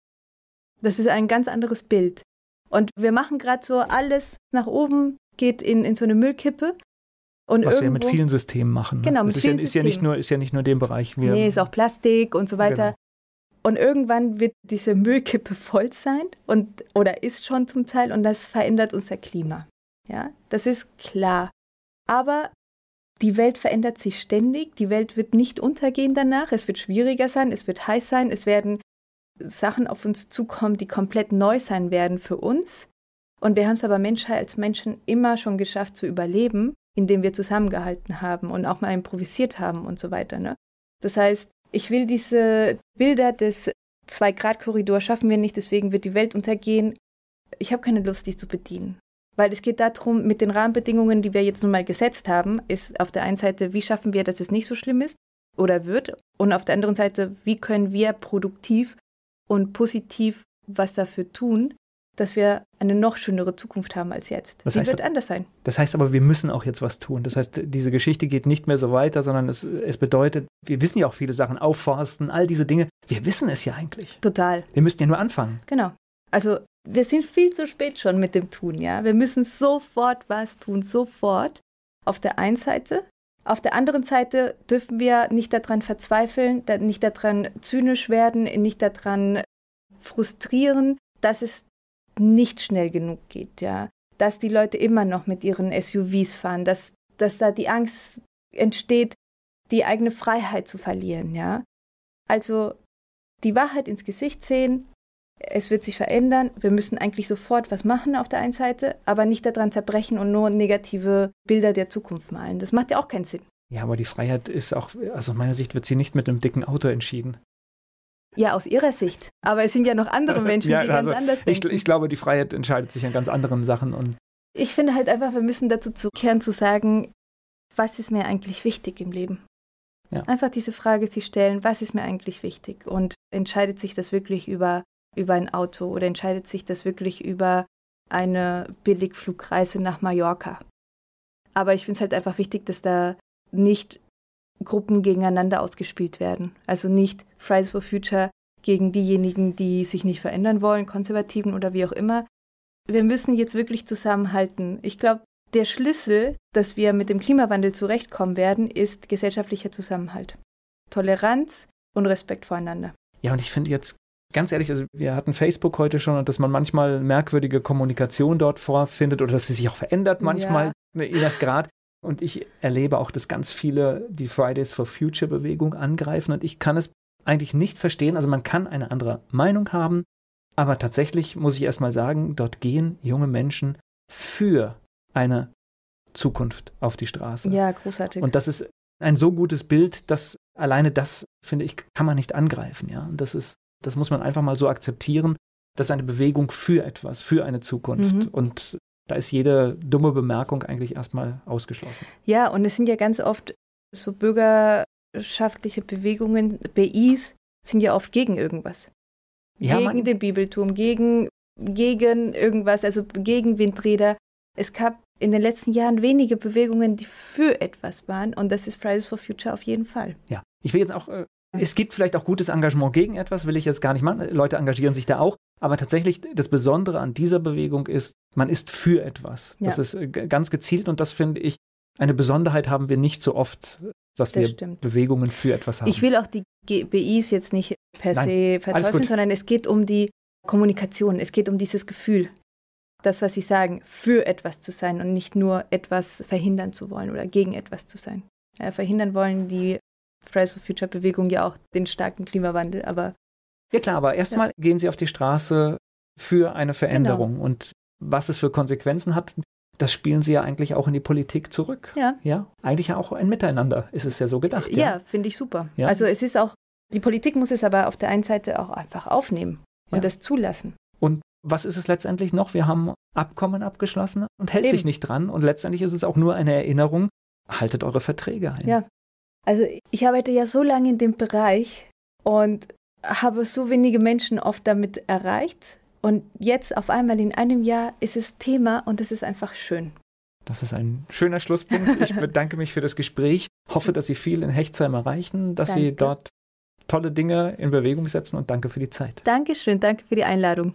Das ist ein ganz anderes Bild. Und wir machen gerade so alles nach oben, geht in, in so eine Müllkippe. Und Was irgendwo, wir mit vielen Systemen machen. Ne? Genau, mit das vielen ist ja, ist ja nicht nur ist ja nicht nur dem Bereich. Wir, nee, ist auch Plastik und so weiter. Genau. Und irgendwann wird diese Müllkippe voll sein und oder ist schon zum Teil und das verändert unser Klima. Ja, das ist klar. Aber die Welt verändert sich ständig, die Welt wird nicht untergehen danach, es wird schwieriger sein, es wird heiß sein, es werden Sachen auf uns zukommen, die komplett neu sein werden für uns. Und wir haben es aber Menschheit als Menschen immer schon geschafft zu überleben, indem wir zusammengehalten haben und auch mal improvisiert haben und so weiter. Ne? Das heißt, ich will diese Bilder des Zwei-Grad-Korridors schaffen wir nicht, deswegen wird die Welt untergehen. Ich habe keine Lust, die zu bedienen. Weil es geht darum, mit den Rahmenbedingungen, die wir jetzt nun mal gesetzt haben, ist auf der einen Seite, wie schaffen wir, dass es nicht so schlimm ist oder wird? Und auf der anderen Seite, wie können wir produktiv und positiv was dafür tun, dass wir eine noch schönere Zukunft haben als jetzt. Das heißt, wird anders sein. Das heißt aber, wir müssen auch jetzt was tun. Das heißt, diese Geschichte geht nicht mehr so weiter, sondern es, es bedeutet, wir wissen ja auch viele Sachen, aufforsten, all diese Dinge. Wir wissen es ja eigentlich. Total. Wir müssten ja nur anfangen. Genau. Also wir sind viel zu spät schon mit dem Tun, ja. Wir müssen sofort was tun, sofort. Auf der einen Seite. Auf der anderen Seite dürfen wir nicht daran verzweifeln, nicht daran zynisch werden, nicht daran frustrieren, dass es nicht schnell genug geht, ja. Dass die Leute immer noch mit ihren SUVs fahren, dass, dass da die Angst entsteht, die eigene Freiheit zu verlieren, ja. Also die Wahrheit ins Gesicht sehen, es wird sich verändern, wir müssen eigentlich sofort was machen auf der einen Seite, aber nicht daran zerbrechen und nur negative Bilder der Zukunft malen. Das macht ja auch keinen Sinn. Ja, aber die Freiheit ist auch, also aus meiner Sicht wird sie nicht mit einem dicken Auto entschieden. Ja, aus ihrer Sicht. Aber es sind ja noch andere Menschen, ja, die also ganz anders denken. Ich, ich, glaube, die Freiheit entscheidet sich an ganz anderen Sachen. Und ich finde halt einfach, wir müssen dazu zukehren, zu sagen, was ist mir eigentlich wichtig im Leben? Ja. Einfach diese Frage sich stellen, was ist mir eigentlich wichtig? Und entscheidet sich das wirklich über, über ein Auto oder entscheidet sich das wirklich über eine Billigflugreise nach Mallorca? Aber ich finde es halt einfach wichtig, dass da nicht Gruppen gegeneinander ausgespielt werden. Also nicht Fridays for Future gegen diejenigen, die sich nicht verändern wollen, Konservativen oder wie auch immer, wir müssen jetzt wirklich zusammenhalten. Ich glaube, der Schlüssel, dass wir mit dem Klimawandel zurechtkommen werden, ist gesellschaftlicher Zusammenhalt. Toleranz und Respekt voreinander. Ja, und ich finde jetzt ganz ehrlich, also wir hatten Facebook heute schon und dass man manchmal merkwürdige Kommunikation dort vorfindet oder dass sie sich auch verändert manchmal, ja. je nach Grad. Und ich erlebe auch, dass ganz viele die Fridays for Future Bewegung angreifen und ich kann es eigentlich nicht verstehen. Also man kann eine andere Meinung haben, aber tatsächlich muss ich erstmal sagen, dort gehen junge Menschen für eine Zukunft auf die Straße. Ja, großartig. Und das ist ein so gutes Bild, dass alleine das, finde ich, kann man nicht angreifen. Ja, und das ist, das muss man einfach mal so akzeptieren. Das ist eine Bewegung für etwas, für eine Zukunft. Mhm. Und da ist jede dumme Bemerkung eigentlich erstmal ausgeschlossen. Ja, und es sind ja ganz oft so bürgerschaftliche Bewegungen, BIs, sind ja oft gegen irgendwas. Ja, gegen den Bibelturm, gegen, gegen irgendwas, also gegen Windräder. Es gab in den letzten Jahren wenige Bewegungen, die für etwas waren und das ist Fridays for Future auf jeden Fall. Ja, ich will jetzt auch, äh, es gibt vielleicht auch gutes Engagement gegen etwas, will ich jetzt gar nicht machen. Leute engagieren sich da auch, aber tatsächlich das Besondere an dieser Bewegung ist, man ist für etwas. Ja. Das ist äh, ganz gezielt und das finde ich, eine Besonderheit haben wir nicht so oft, dass das wir stimmt. Bewegungen für etwas haben. Ich will auch die GBIs jetzt nicht per Nein, se verteufeln, sondern es geht um die Kommunikation, es geht um dieses Gefühl das, was Sie sagen, für etwas zu sein und nicht nur etwas verhindern zu wollen oder gegen etwas zu sein. Ja, verhindern wollen die Fridays for Future Bewegung ja auch den starken Klimawandel, aber. Ja klar, aber erstmal ja. gehen sie auf die Straße für eine Veränderung genau. und was es für Konsequenzen hat, das spielen sie ja eigentlich auch in die Politik zurück. Ja. Ja, eigentlich auch ein Miteinander ist es ja so gedacht. Ja, ja finde ich super. Ja. Also es ist auch, die Politik muss es aber auf der einen Seite auch einfach aufnehmen und das zulassen. Und was ist es letztendlich noch? Wir haben Abkommen abgeschlossen und hält Eben. sich nicht dran. Und letztendlich ist es auch nur eine Erinnerung, haltet eure Verträge ein. Ja. Also ich arbeite ja so lange in dem Bereich und habe so wenige Menschen oft damit erreicht. Und jetzt auf einmal in einem Jahr ist es Thema und es ist einfach schön. Das ist ein schöner Schlusspunkt. Ich bedanke mich für das Gespräch. Hoffe, dass Sie viel in Hechtsheim erreichen, dass danke. Sie dort tolle Dinge in Bewegung setzen und danke für die Zeit. Dankeschön, danke für die Einladung.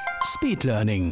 Speed Learning.